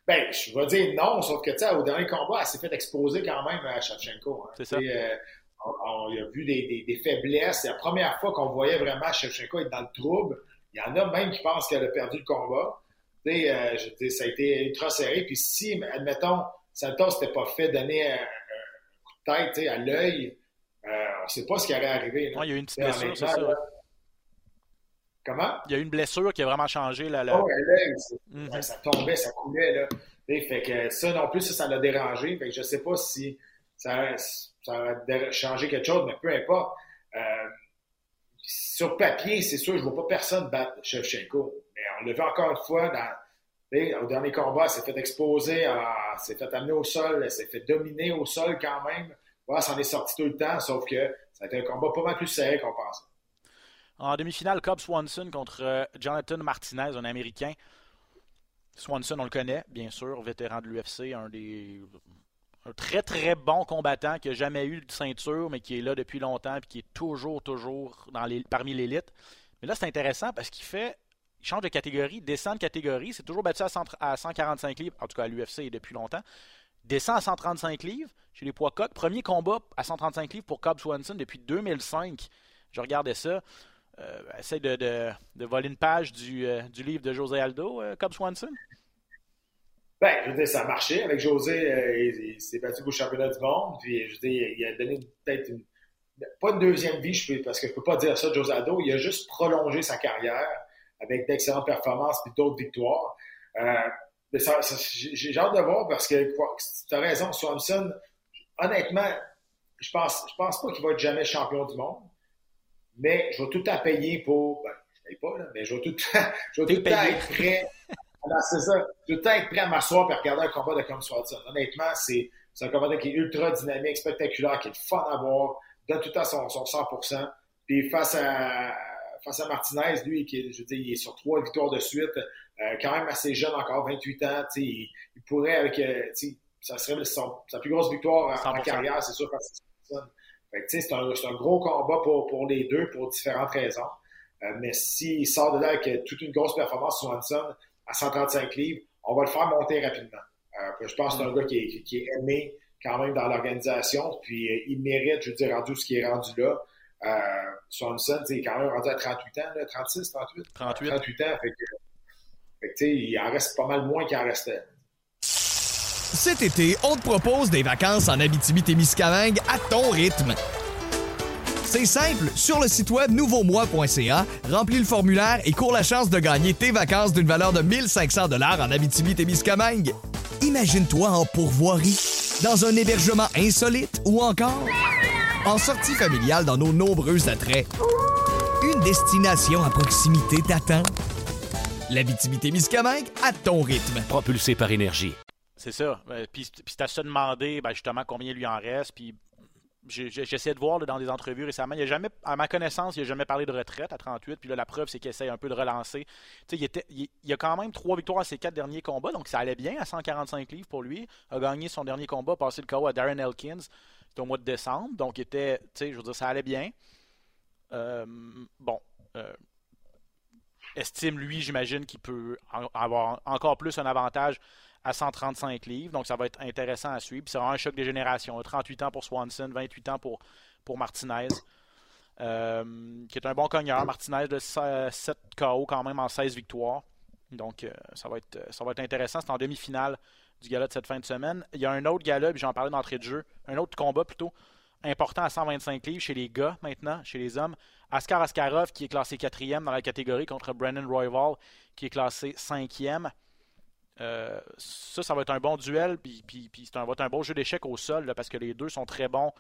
Ben, je vais dire non, sauf que, tu sais, au dernier combat, elle s'est fait exposer quand même à Shevchenko. Hein. C'est ça. Euh, on, a vu des, des, faiblesses. C'est la première fois qu'on voyait vraiment Shevchenko être dans le trouble. Il y en a même qui pensent qu'elle a perdu le combat. Tu sais, euh, ça a été ultra serré. Puis si, admettons, Santos s'était pas fait donner un, coup de tête à l'œil, euh, on ne sait pas ce qui allait arriver. il y a eu une petite blessure, c'est ça. Comment? Il y a eu une blessure qui a vraiment changé. Là, Oh, mhm. ça tombait, ça coulait. Là. fait que ça non plus, ça, l'a dérangé. Fait que je sais pas si ça, ça a changé quelque chose, mais peu importe. Euh, sur papier, c'est sûr, je ne vois pas personne battre Shevchenko. Mais on l'a vu encore une fois dans, au dernier combat, elle s'est fait exposer, elle s'est fait amener au sol, elle s'est fait dominer au sol quand même. Voilà, ça en est sorti tout le temps, sauf que ça a été un combat pas mal plus serré qu'on pensait. En demi-finale, Cobb Swanson contre euh, Jonathan Martinez, un Américain. Swanson, on le connaît, bien sûr, vétéran de l'UFC, un des un très très bon combattant qui n'a jamais eu de ceinture, mais qui est là depuis longtemps et qui est toujours, toujours parmi l'élite. Mais là, c'est intéressant parce qu'il fait. Il change de catégorie, descend de catégorie, c'est toujours battu à, 145 livres, en tout cas à l'UFC depuis longtemps. Descend à 135 livres chez les poids cotes. Premier combat à 135 livres pour Cobb Swanson depuis 2005. Je regardais ça. Euh, essaye de, de, voler une page du, euh, du livre de José Aldo, euh, Cobb Swanson? Ben, je veux dire, ça a marché. Avec José, il, s'est battu pour le championnat du monde. Puis, je veux dire, il a donné peut-être une, pas une deuxième vie, je peux, parce que je peux pas dire ça de José Aldo. Il a juste prolongé sa carrière avec d'excellentes performances et d'autres victoires. j'ai hâte de voir parce que tu as raison, Swanson, honnêtement, je pense, je pense pas qu'il va être jamais champion du monde, mais je vais tout à payer pour. Ben, je paye pas, là, mais je vais tout, je vais tout être prêt. c'est ça. Je vais tout être prêt à m'asseoir et regarder un combat de Tom Swanson. Honnêtement, c'est un combat qui est ultra dynamique, spectaculaire, qui est fun à voir, donne tout à son, son 100%. Puis face à, face à Martinez, lui, qui, je veux dire, il est sur trois victoires de suite, euh, quand même assez jeune encore, 28 ans, il, il pourrait avec, euh, ça serait sa plus grosse victoire en, carrière, c'est sûr, face c'est un, un, gros combat pour, pour, les deux pour différentes raisons. Euh, mais s'il sort de là avec toute une grosse performance Swanson à 135 livres, on va le faire monter rapidement. je pense que c'est un gars qui est, qui est aimé quand même dans l'organisation, puis il mérite, je veux dire, rendu ce qui est rendu là. Euh, Swanson, il est quand même rendu à 38 ans, là, 36, 38? 38. 38 ans, fait que, fait que il en reste pas mal moins qu'il en restait. Cet été, on te propose des vacances en Abitibi-Témiscamingue à ton rythme. C'est simple, sur le site web nouveaumois.ca, remplis le formulaire et cours la chance de gagner tes vacances d'une valeur de 1500 dollars en Abitibi-Témiscamingue. Imagine-toi en pourvoirie, dans un hébergement insolite ou encore en sortie familiale dans nos nombreux attraits. Une destination à proximité t'attend. La Miscamingue à ton rythme. Propulsé par énergie. C'est ça. Euh, puis, puis c'est à se demander ben, justement combien lui en reste. Puis j'essaie de voir dans des entrevues récemment. Il a jamais, à ma connaissance, il n'a jamais parlé de retraite à 38. Puis là, la preuve, c'est qu'il essaie un peu de relancer. Il, était, il, il, a quand même trois victoires à ses quatre derniers combats, donc ça allait bien à 145 livres pour lui. Il a gagné son dernier combat, passé le KO à Darren Elkins au mois de décembre, donc était, tu sais, je veux dire, ça allait bien. Euh, bon, euh, estime lui, j'imagine qu'il peut avoir encore plus un avantage à 135 livres, donc ça va être intéressant à suivre. C'est vraiment un choc des générations. 38 ans pour Swanson, 28 ans pour, pour Martinez, euh, qui est un bon cogneur. Martinez de 7 KO quand même en 16 victoires. Donc ça, va être, ça va être intéressant. C'est en demi-finale du gala de cette fin de semaine. Il y a un autre gala, puis j'en parlais d'entrée de jeu, un autre combat plutôt, important à 125 livres chez les gars maintenant, chez les hommes. Askar Askarov qui est classé quatrième dans la catégorie contre Brennan Royval qui est classé cinquième. Euh, ça, ça va être un bon duel, puis, puis, va être un bon jeu d'échecs au sol, parce que les deux sont très bons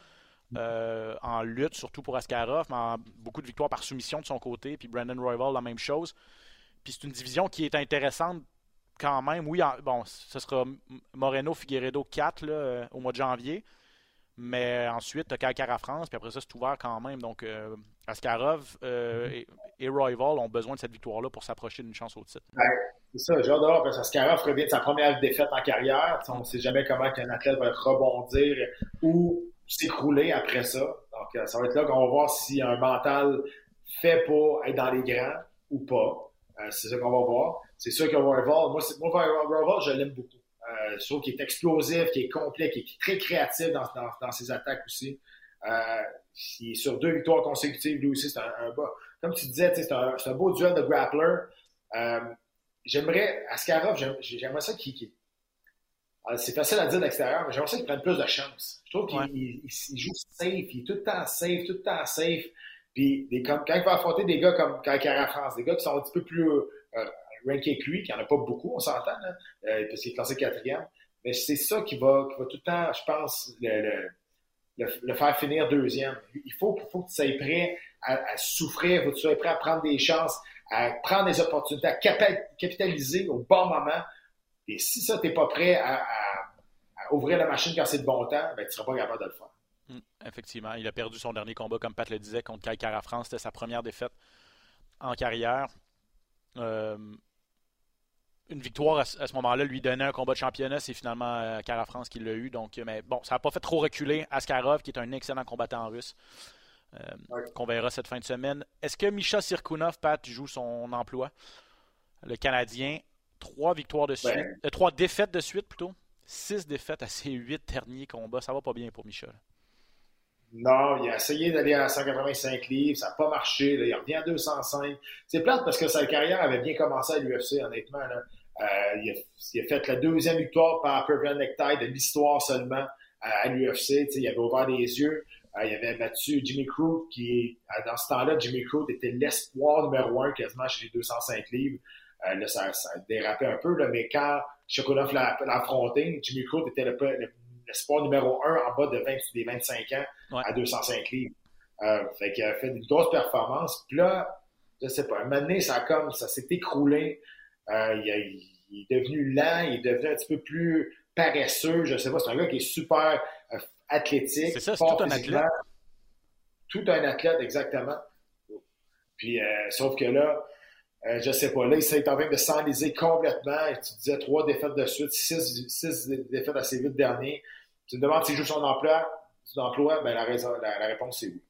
euh, en lutte, surtout pour Askarov, mais en beaucoup de victoires par soumission de son côté, puis Brandon Royval, la même chose. Puis c'est une division qui est intéressante quand même, oui, bon, ce sera Moreno Figueredo 4 euh, au mois de janvier. Mais ensuite, tu as France, puis après ça, c'est ouvert quand même. Donc, euh, Askarov euh, mm-hmm. et, Royval ont besoin de cette victoire-là pour s'approcher d'une chance au titre. c'est ça, voir, parce qu'Askarov revient de sa première défaite en carrière. On ne sait jamais comment un athlète va rebondir ou s'écrouler après ça. Donc, ça va être là qu'on va voir si un mental fait pour être dans les grands ou pas. c'est ça qu'on va voir. C'est sûr que Royval, moi, moi je l'aime beaucoup. Euh, je trouve qu'il est explosif, qu'il est complet, qu'il est très créatif dans, dans, ses attaques aussi. Euh, il est sur deux victoires consécutives, lui aussi, c'est un, un bas. Comme tu disais, c'est un, un, beau duel de grappler. Euh, j'aimerais, Askarov, j'aimerais ça qu'il. Ah, c'est facile à dire d'extérieur, mais j'aimerais ça qu'il prenne plus de chance. Je trouve qu'il joue safe, il est tout le temps safe, tout le temps safe. Puis des, quand il va affronter des gars comme Cara France, des gars qui sont un petit peu plus euh, ranké que lui, qui n'y en a pas beaucoup, on s'entend, euh, parce qu'il est classé quatrième. Mais c'est ça qui va, qui va tout le temps, je pense, le, le, le, faire finir deuxième. Il faut, faut que tu sois prêt à, à souffrir, faut que tu sois prêt à prendre des chances, à prendre des opportunités, à capitaliser au bon moment. Et si ça, tu n'es pas prêt à, ouvrir la machine quand c'est de bon temps, ben, tu ne seras pas capable de le faire. Hum, effectivement, il a perdu son dernier combat, comme Pat le disait, contre Kai France. C'était sa première défaite en carrière. Euh, une victoire à, ce moment-là lui donnait un combat de championnat. C'est finalement euh, Kara France qui l'a eu. Donc, mais bon, ça n'a pas fait trop reculer Askarov, qui est un excellent combattant russe. Euh, qu'on verra cette fin de semaine. Est-ce que Misha Sirkunov, Pat, joue son emploi? Le Canadien, trois victoires de suite, ben. trois défaites de suite plutôt. Six défaites à ses huit derniers combats. Ça va pas bien pour Michel. Non, il a essayé d'aller à 185 livres, ça n'a pas marché. il revient à 205. C'est plate parce que sa carrière avait bien commencé à l'UFC, honnêtement. Euh, il, a, fait la deuxième victoire par Pervin Necktie de l'histoire seulement à, l'UFC. Il avait ouvert les yeux. Euh, il avait battu Jimmy Crew, qui, dans ce temps-là, Jimmy Crew était l'espoir numéro un quasiment chez les 205 livres. Euh, là, ça, dérapé un peu, là, mais quand Shakunov l'a affronté. Jimmy Crute était le, le, sport numéro un en bas de 20, des 25 ans à 205 livres. Euh, fait qu'il a fait une grosse performance. Puis là, je sais pas, un moment donné, ça comme, ça s'est écroulé. Euh, il, il, est devenu lent, il est devenu un petit peu plus paresseux. Je sais pas, c'est un gars qui est super euh, athlétique. C'est ça, c'est tout un athlète. Tout un athlète, exactement. Puis, euh, sauf que là, euh, je sais pas, là, il s'est en train de s'enliser complètement. Tu disais trois défaites de suite, six, six défaites à ses huit derniers. Tu me demandes s'il joue son emploi, son emploi ben la, raison, la, réponse, c'est oui.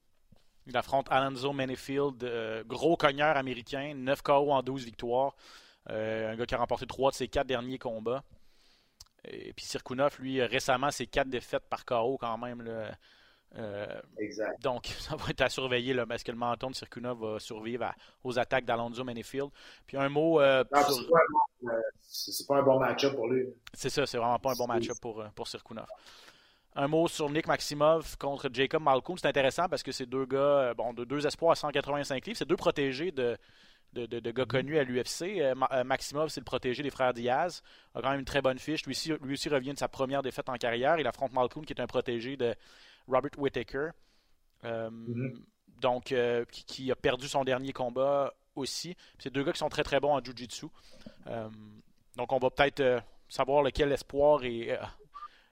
Il affronte Alonzo Manifield, euh, gros cogneur américain, 9 KO en 12 victoires. Euh, un gars qui a remporté trois de ses quatre derniers combats. Et puis Sirkunov, lui, récemment, ses quatre défaites par KO quand même. Là, euh, exact. Donc, ça va être à surveiller. Là, est-ce que le menton de Circunov va survivre aux attaques d'Alonso Manifield? Puis un mot. Euh, c'est pas, un bon match-up pour lui. C'est ça, c'est vraiment pas un bon match-up pour, pour Sirkunov. Un mot sur Nick Maximov contre Jacob Malcolm. C'est intéressant parce que c'est deux gars, bon, de deux espoirs à 185 livres. C'est deux protégés de, de, de, gars mm-hmm. connus à l'UFC. Maximov, c'est le protégé des frères Diaz. A quand même une très bonne fiche. Lui aussi, lui aussi revient de sa première défaite en carrière. Il affronte Malcolm, qui est un protégé de Robert Whittaker. Euh, mm-hmm. Donc, euh, qui, a perdu son dernier combat aussi. C'est deux gars qui sont très très bons en Jiu-Jitsu. Euh, donc, on va peut-être savoir lequel espoir et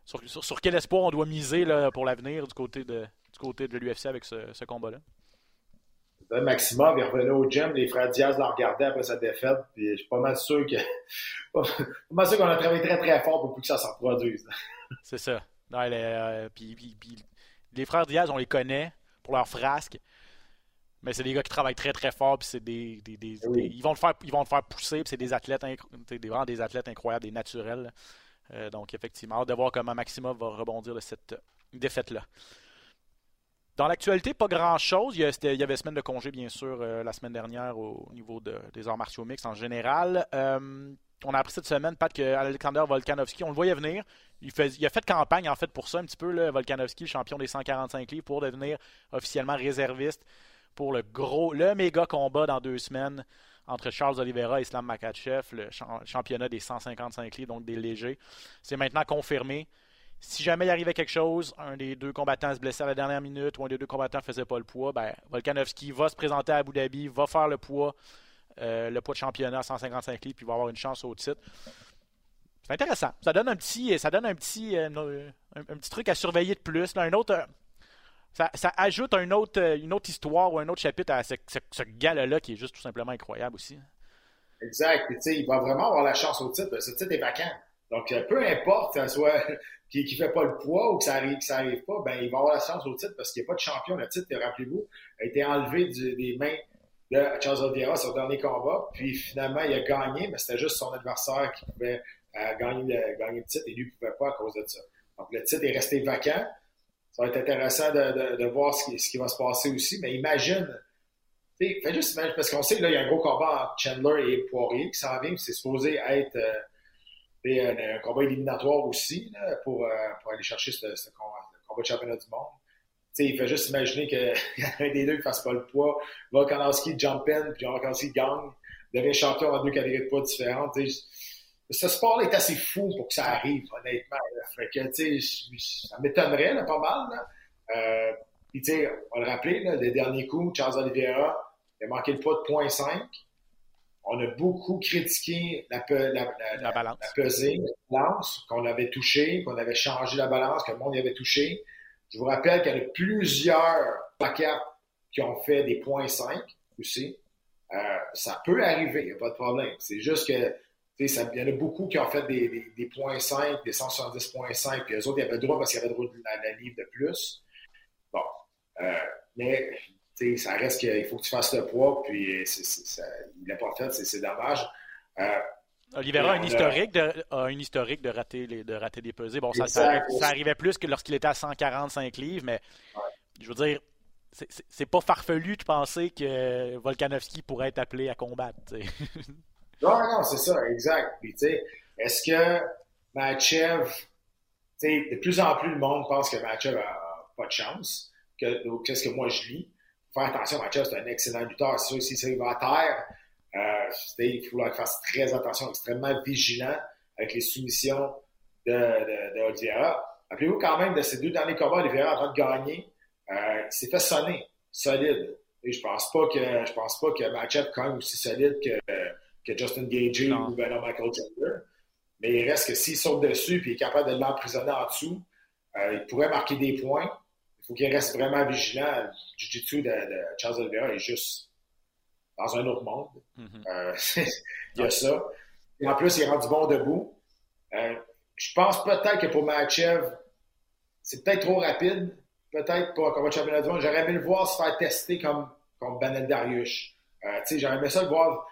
sur, quel espoir on doit miser là, pour l'avenir du côté de, du côté de l'UFC avec ce, combat-là. Maximum, il revenait au gym, les frères Diaz l'ont regardé après sa défaite, puis je suis pas mal sûr que pas mal sûr qu'on a travaillé très très fort pour que ça se reproduise. C'est ça. puis, les frères Diaz, on les connaît pour leur frasque. Mais c'est des gars qui travaillent très très fort, puis c'est des, ils vont le faire, ils vont le faire pousser, puis c'est des athlètes, des, vraiment des athlètes incroyables, des naturels. Euh, donc effectivement, hâte de voir comment Maxima va rebondir de cette défaite là. Dans l'actualité, pas grand-chose. Il, y avait semaine de congé, bien sûr, euh, la semaine dernière au niveau des arts martiaux mixtes en général. Euh, on a appris cette semaine, Pat, qu'Alexander Volkanovski, on le voyait venir. Il, a fait campagne, en fait, pour ça, un petit peu, là, Volkanovski, le champion des 145 livres, pour devenir officiellement réserviste pour le gros, le méga combat dans deux semaines entre Charles Oliveira et Islam Makachev, le championnat des 155 livres, donc des légers. C'est maintenant confirmé. Si jamais il arrivait quelque chose, un des deux combattants se blessait à la dernière minute ou un des deux combattants ne faisait pas le poids, ben, Volkanovski va se présenter à Abu Dhabi, va faire le poids euh, le poids de championnat à 155 livres, puis va avoir une chance au titre. C'est intéressant. Ça donne un petit, ça donne un petit, euh, un, petit truc à surveiller de plus. un autre, euh, ça, ajoute autre, une autre histoire ou un autre chapitre à ce, ce, là qui est juste tout simplement incroyable aussi. Exact. il va vraiment avoir la chance au titre. Ce titre est vacant. Donc, peu importe que soit qui ne fait pas le poids ou que ça arrive, que ça arrive pas, ben, il va avoir la chance au titre parce qu'il n'y a pas de champion. Le titre, rappelez-vous, a été enlevé des mains de Charles Oliveira, son dernier combat. Puis finalement, il a gagné, mais c'était juste son adversaire qui pouvait euh, gagner, le, gagner, le, titre et lui ne pouvait pas à cause de ça. Donc le titre est resté vacant. Ça va être intéressant de, de, voir ce qui, ce qui, va se passer aussi. Mais imagine, fais juste imagine, parce qu'on sait qu'il y a un gros combat entre Chandler et Poirier qui s'en vient, c'est supposé être euh, un, combat éliminatoire aussi là, pour, euh, pour, aller chercher ce, combat, le de championnat du monde il fait juste imaginer qu'il y a un des deux ne fasse pas le poids. Volkanovski jump in, puis Volkanovski gagne, devient champion en deux catégories de poids différentes. ce sport est assez fou pour que ça arrive, honnêtement. Que, ça m'étonnerait pas mal. Euh, puis, on le rappeler, là, les derniers coups, Charles Oliveira, il a manqué le poids de 0.5. On a beaucoup critiqué la, la, balance. la pesée, la balance, qu'on avait touché, qu'on avait changé la balance, que le monde y avait touché. Je vous rappelle qu'il y a plusieurs paquets qui ont fait des points 5 aussi. Euh, ça peut arriver, il n'y a pas de problème. C'est juste que ça, il y en a beaucoup qui ont fait des, des, des points 5, des 170.5, puis eux autres, ils avaient le droit parce qu'ils avaient le droit de la, livre de plus. Bon. Euh, mais ça reste qu'il faut que tu fasses le poids, puis ça, il l'a pas fait, c'est dommage. Euh, Oliveira a une historique de, a une historique de rater les, de rater des pesées. Bon, ça, ça, arrivait plus que lorsqu'il était à 145 livres, mais je veux dire, c'est pas farfelu de penser que Volkanovski pourrait être appelé à combattre. non, non, c'est ça, exact. Puis, tu sais, est-ce que Machev, tu sais, de plus en plus le monde pense que Machev a pas de chance. Qu'est-ce que moi je lis? Faire attention, Machev, c'est un excellent lutteur. C'est sûr, si ça va à terre, euh, il faut qu'il fasse très attention, extrêmement vigilant. avec les soumissions de, de, de Oliveira. Rappelez-vous quand même de ces deux derniers combats, Oliveira train de gagner, euh, il s'est fait sonner, solide. Et je pense pas que je pense pas que match-up quand même aussi solide que, que Justin Gagey ou Benoit Michael Chandler. Mais il reste que s'il saute dessus et est capable de l'emprisonner en dessous, euh, il pourrait marquer des points. Il faut qu'il reste vraiment vigilant. Le jiu-jitsu de, de, Charles Oliveira est juste dans un autre monde. Mm-hmm. euh, il y a ça. Et en plus, il est rendu bon debout. Euh, je pense peut-être que pour Machev, c'est peut-être trop rapide. Peut-être pour un championnat du monde. J'aurais aimé le voir se faire tester comme, comme Banel Darius. Euh, j'aurais aimé ça le voir,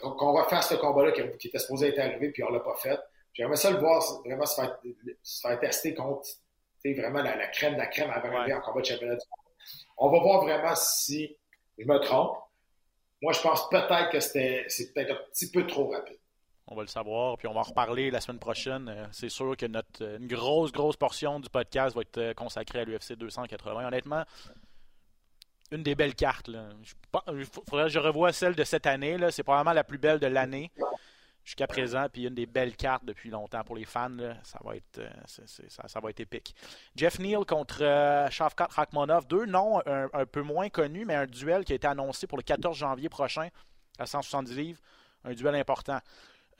qu'on refasse ce combat-là qui, qui, était supposé être arrivé, puis on l'a pas fait. J'aimerais ça le voir vraiment se faire, se faire tester contre vraiment la, la, crème de la crème avant d'arriver ouais. en combat de championnat du monde. On va voir vraiment si je me trompe. Moi, je pense peut-être que c'était c'est peut-être un petit peu trop rapide. On va le savoir, puis on va en reparler la semaine prochaine. Euh, c'est sûr que notre une grosse, grosse portion du podcast va être euh, consacrée à l'UFC 280. Honnêtement, une des belles cartes. Il faudrait que je revoie celle de cette année. C'est probablement la plus belle de l'année jusqu'à présent, puis une des belles cartes depuis longtemps pour les fans. Ça, va être, euh, ça, va être épique. Jeff Neal contre euh, Shavkat Rakhmonov, deux noms un, peu moins connus, mais un duel qui a été annoncé pour le 14 janvier prochain à 170 livres. Un duel important.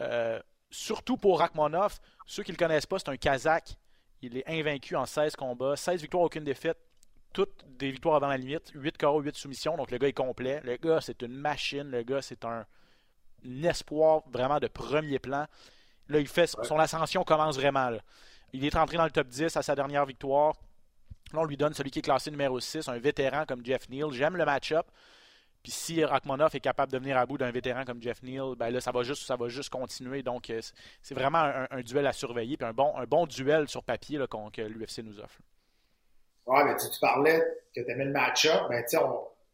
Euh, surtout pour Rakhmonov, ceux qui ne le connaissent pas, c'est un Kazakh. Il est invaincu en 16 combats, 16 victoires, aucune défaite. Toutes des victoires dans la limite, 8 KO, 8 soumissions. Donc le gars est complet. Le gars, c'est une machine. Le gars, c'est un espoir vraiment de premier plan. Là, il fait son ascension commence vraiment. Là. Il est rentré dans le top 10 à sa dernière victoire. Là, on lui donne celui qui est classé numéro 6, un vétéran comme Jeff Neal. J'aime le match-up. Puis si Rachmanov est capable de venir à bout d'un vétéran comme Jeff Neal, ben là, ça va juste, ça va juste continuer. Donc, c'est vraiment un, un, duel à surveiller. Puis un bon, un bon duel sur papier là, que l'UFC nous offre. Ouais, mais tu, tu parlais que tu aimais le match-up. Ben, tu sais,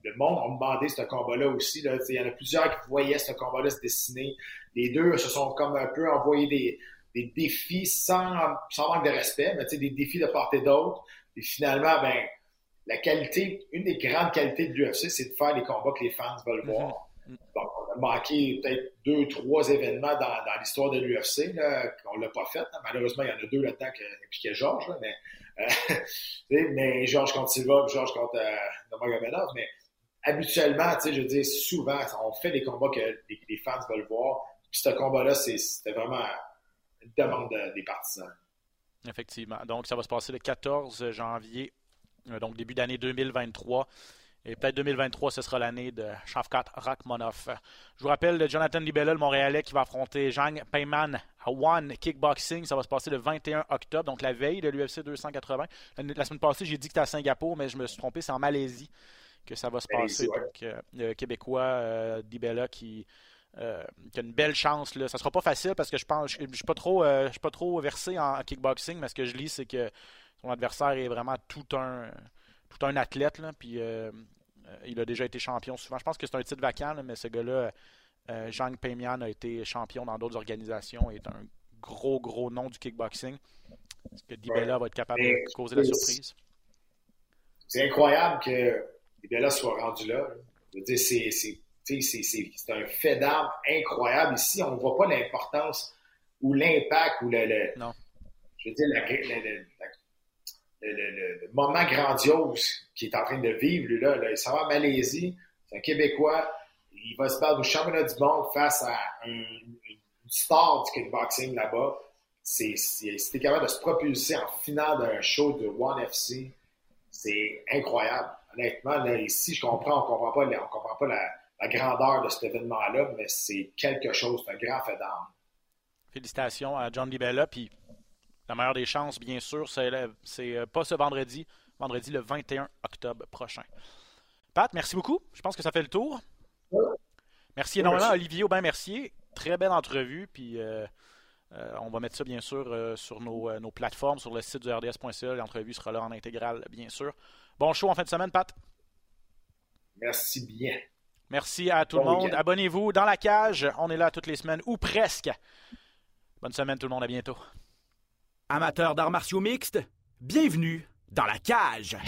le monde a demandé ce combat-là aussi. Là. Il y en a plusieurs qui voyaient ce combat-là se dessiner. Les deux se sont comme un peu envoyés des, des défis sans, sans manque de respect, mais des défis de part et d'autre. Et finalement, ben, la qualité, une des grandes qualités de l'UFC, c'est de faire les combats que les fans veulent voir. Mm -hmm. Donc, on a manqué peut-être deux, trois événements dans, dans l'histoire de l'UFC. On l'a pas fait. Malheureusement, il y en a deux là-dedans qui impliquaient Georges, là, mais, euh, mais Georges contre Silva, Georges contre euh, mais habituellement, tu sais, je veux souvent, on fait des combats que les, fans veulent voir. Ce combat-là, c'était vraiment une demande de, des partisans. Effectivement. Donc, ça va se passer le 14 janvier, donc début d'année 2023. Et peut-être 2023, ce sera l'année de Shavkat Rakhmonov. Je vous rappelle Jonathan Libella, le Montréalais, qui va affronter Zhang Peiman à One Kickboxing. Ça va se passer le 21 octobre, donc la veille de l'UFC 280. La semaine passée, j'ai dit que c'était à Singapour, mais je me suis trompé, c'est en Malaisie que ça va se passer. Ouais. Donc, euh, le Québécois euh, Dibella qui, euh, qui, a une belle chance. Là. Ça sera pas facile parce que je pense je ne suis pas trop je suis pas trop versé en, kickboxing, mais ce que je lis, c'est que son adversaire est vraiment tout un tout un athlète. Là, puis il a déjà été champion souvent. Je pense que c'est un titre vacant, là, mais ce gars-là, Zhang Peimian, a été champion dans d'autres organisations et est un gros, gros nom du kickboxing. Est-ce que Dibella ouais. va être capable de causer la surprise? C'est incroyable que Dibella soit rendu là. Je veux dire, c'est, c'est, un fait d'armes incroyable. Ici, on ne voit pas l'importance ou l'impact ou le, le non. je veux dire, la, le, le, moment grandiose qu'il est en train de vivre, lui, là. là il s'en va en Malaisie, c'est un Québécois, il va se battre au championnat du monde face à un, une star du kickboxing là-bas. Si capable de se propulser en finale d'un show de One FC, c'est incroyable honnêtement, là, ici, je comprends, on comprend pas, on comprend pas la, la grandeur de cet événement-là, mais c'est quelque chose, c'est un grand fait d'armes. Félicitations à John Libella, puis la meilleure des chances, bien sûr, c'est, c'est pas ce vendredi, vendredi le 21 octobre prochain. Pat, merci beaucoup. Je pense que ça fait le tour. Merci énormément Olivier Aubin-Mercier. Très belle entrevue, puis euh, euh, on va mettre ça, bien sûr, euh, sur nos, nos, plateformes, sur le site du RDS.ca. L'entrevue sera là en intégrale, bien sûr. Bon show en fin de semaine, Pat. Merci bien. Merci à tout bon le monde. Abonnez-vous dans la cage. On est là toutes les semaines, ou presque. Bonne semaine tout le monde. À bientôt. Amateurs d'arts martiaux mixtes, bienvenue dans la cage.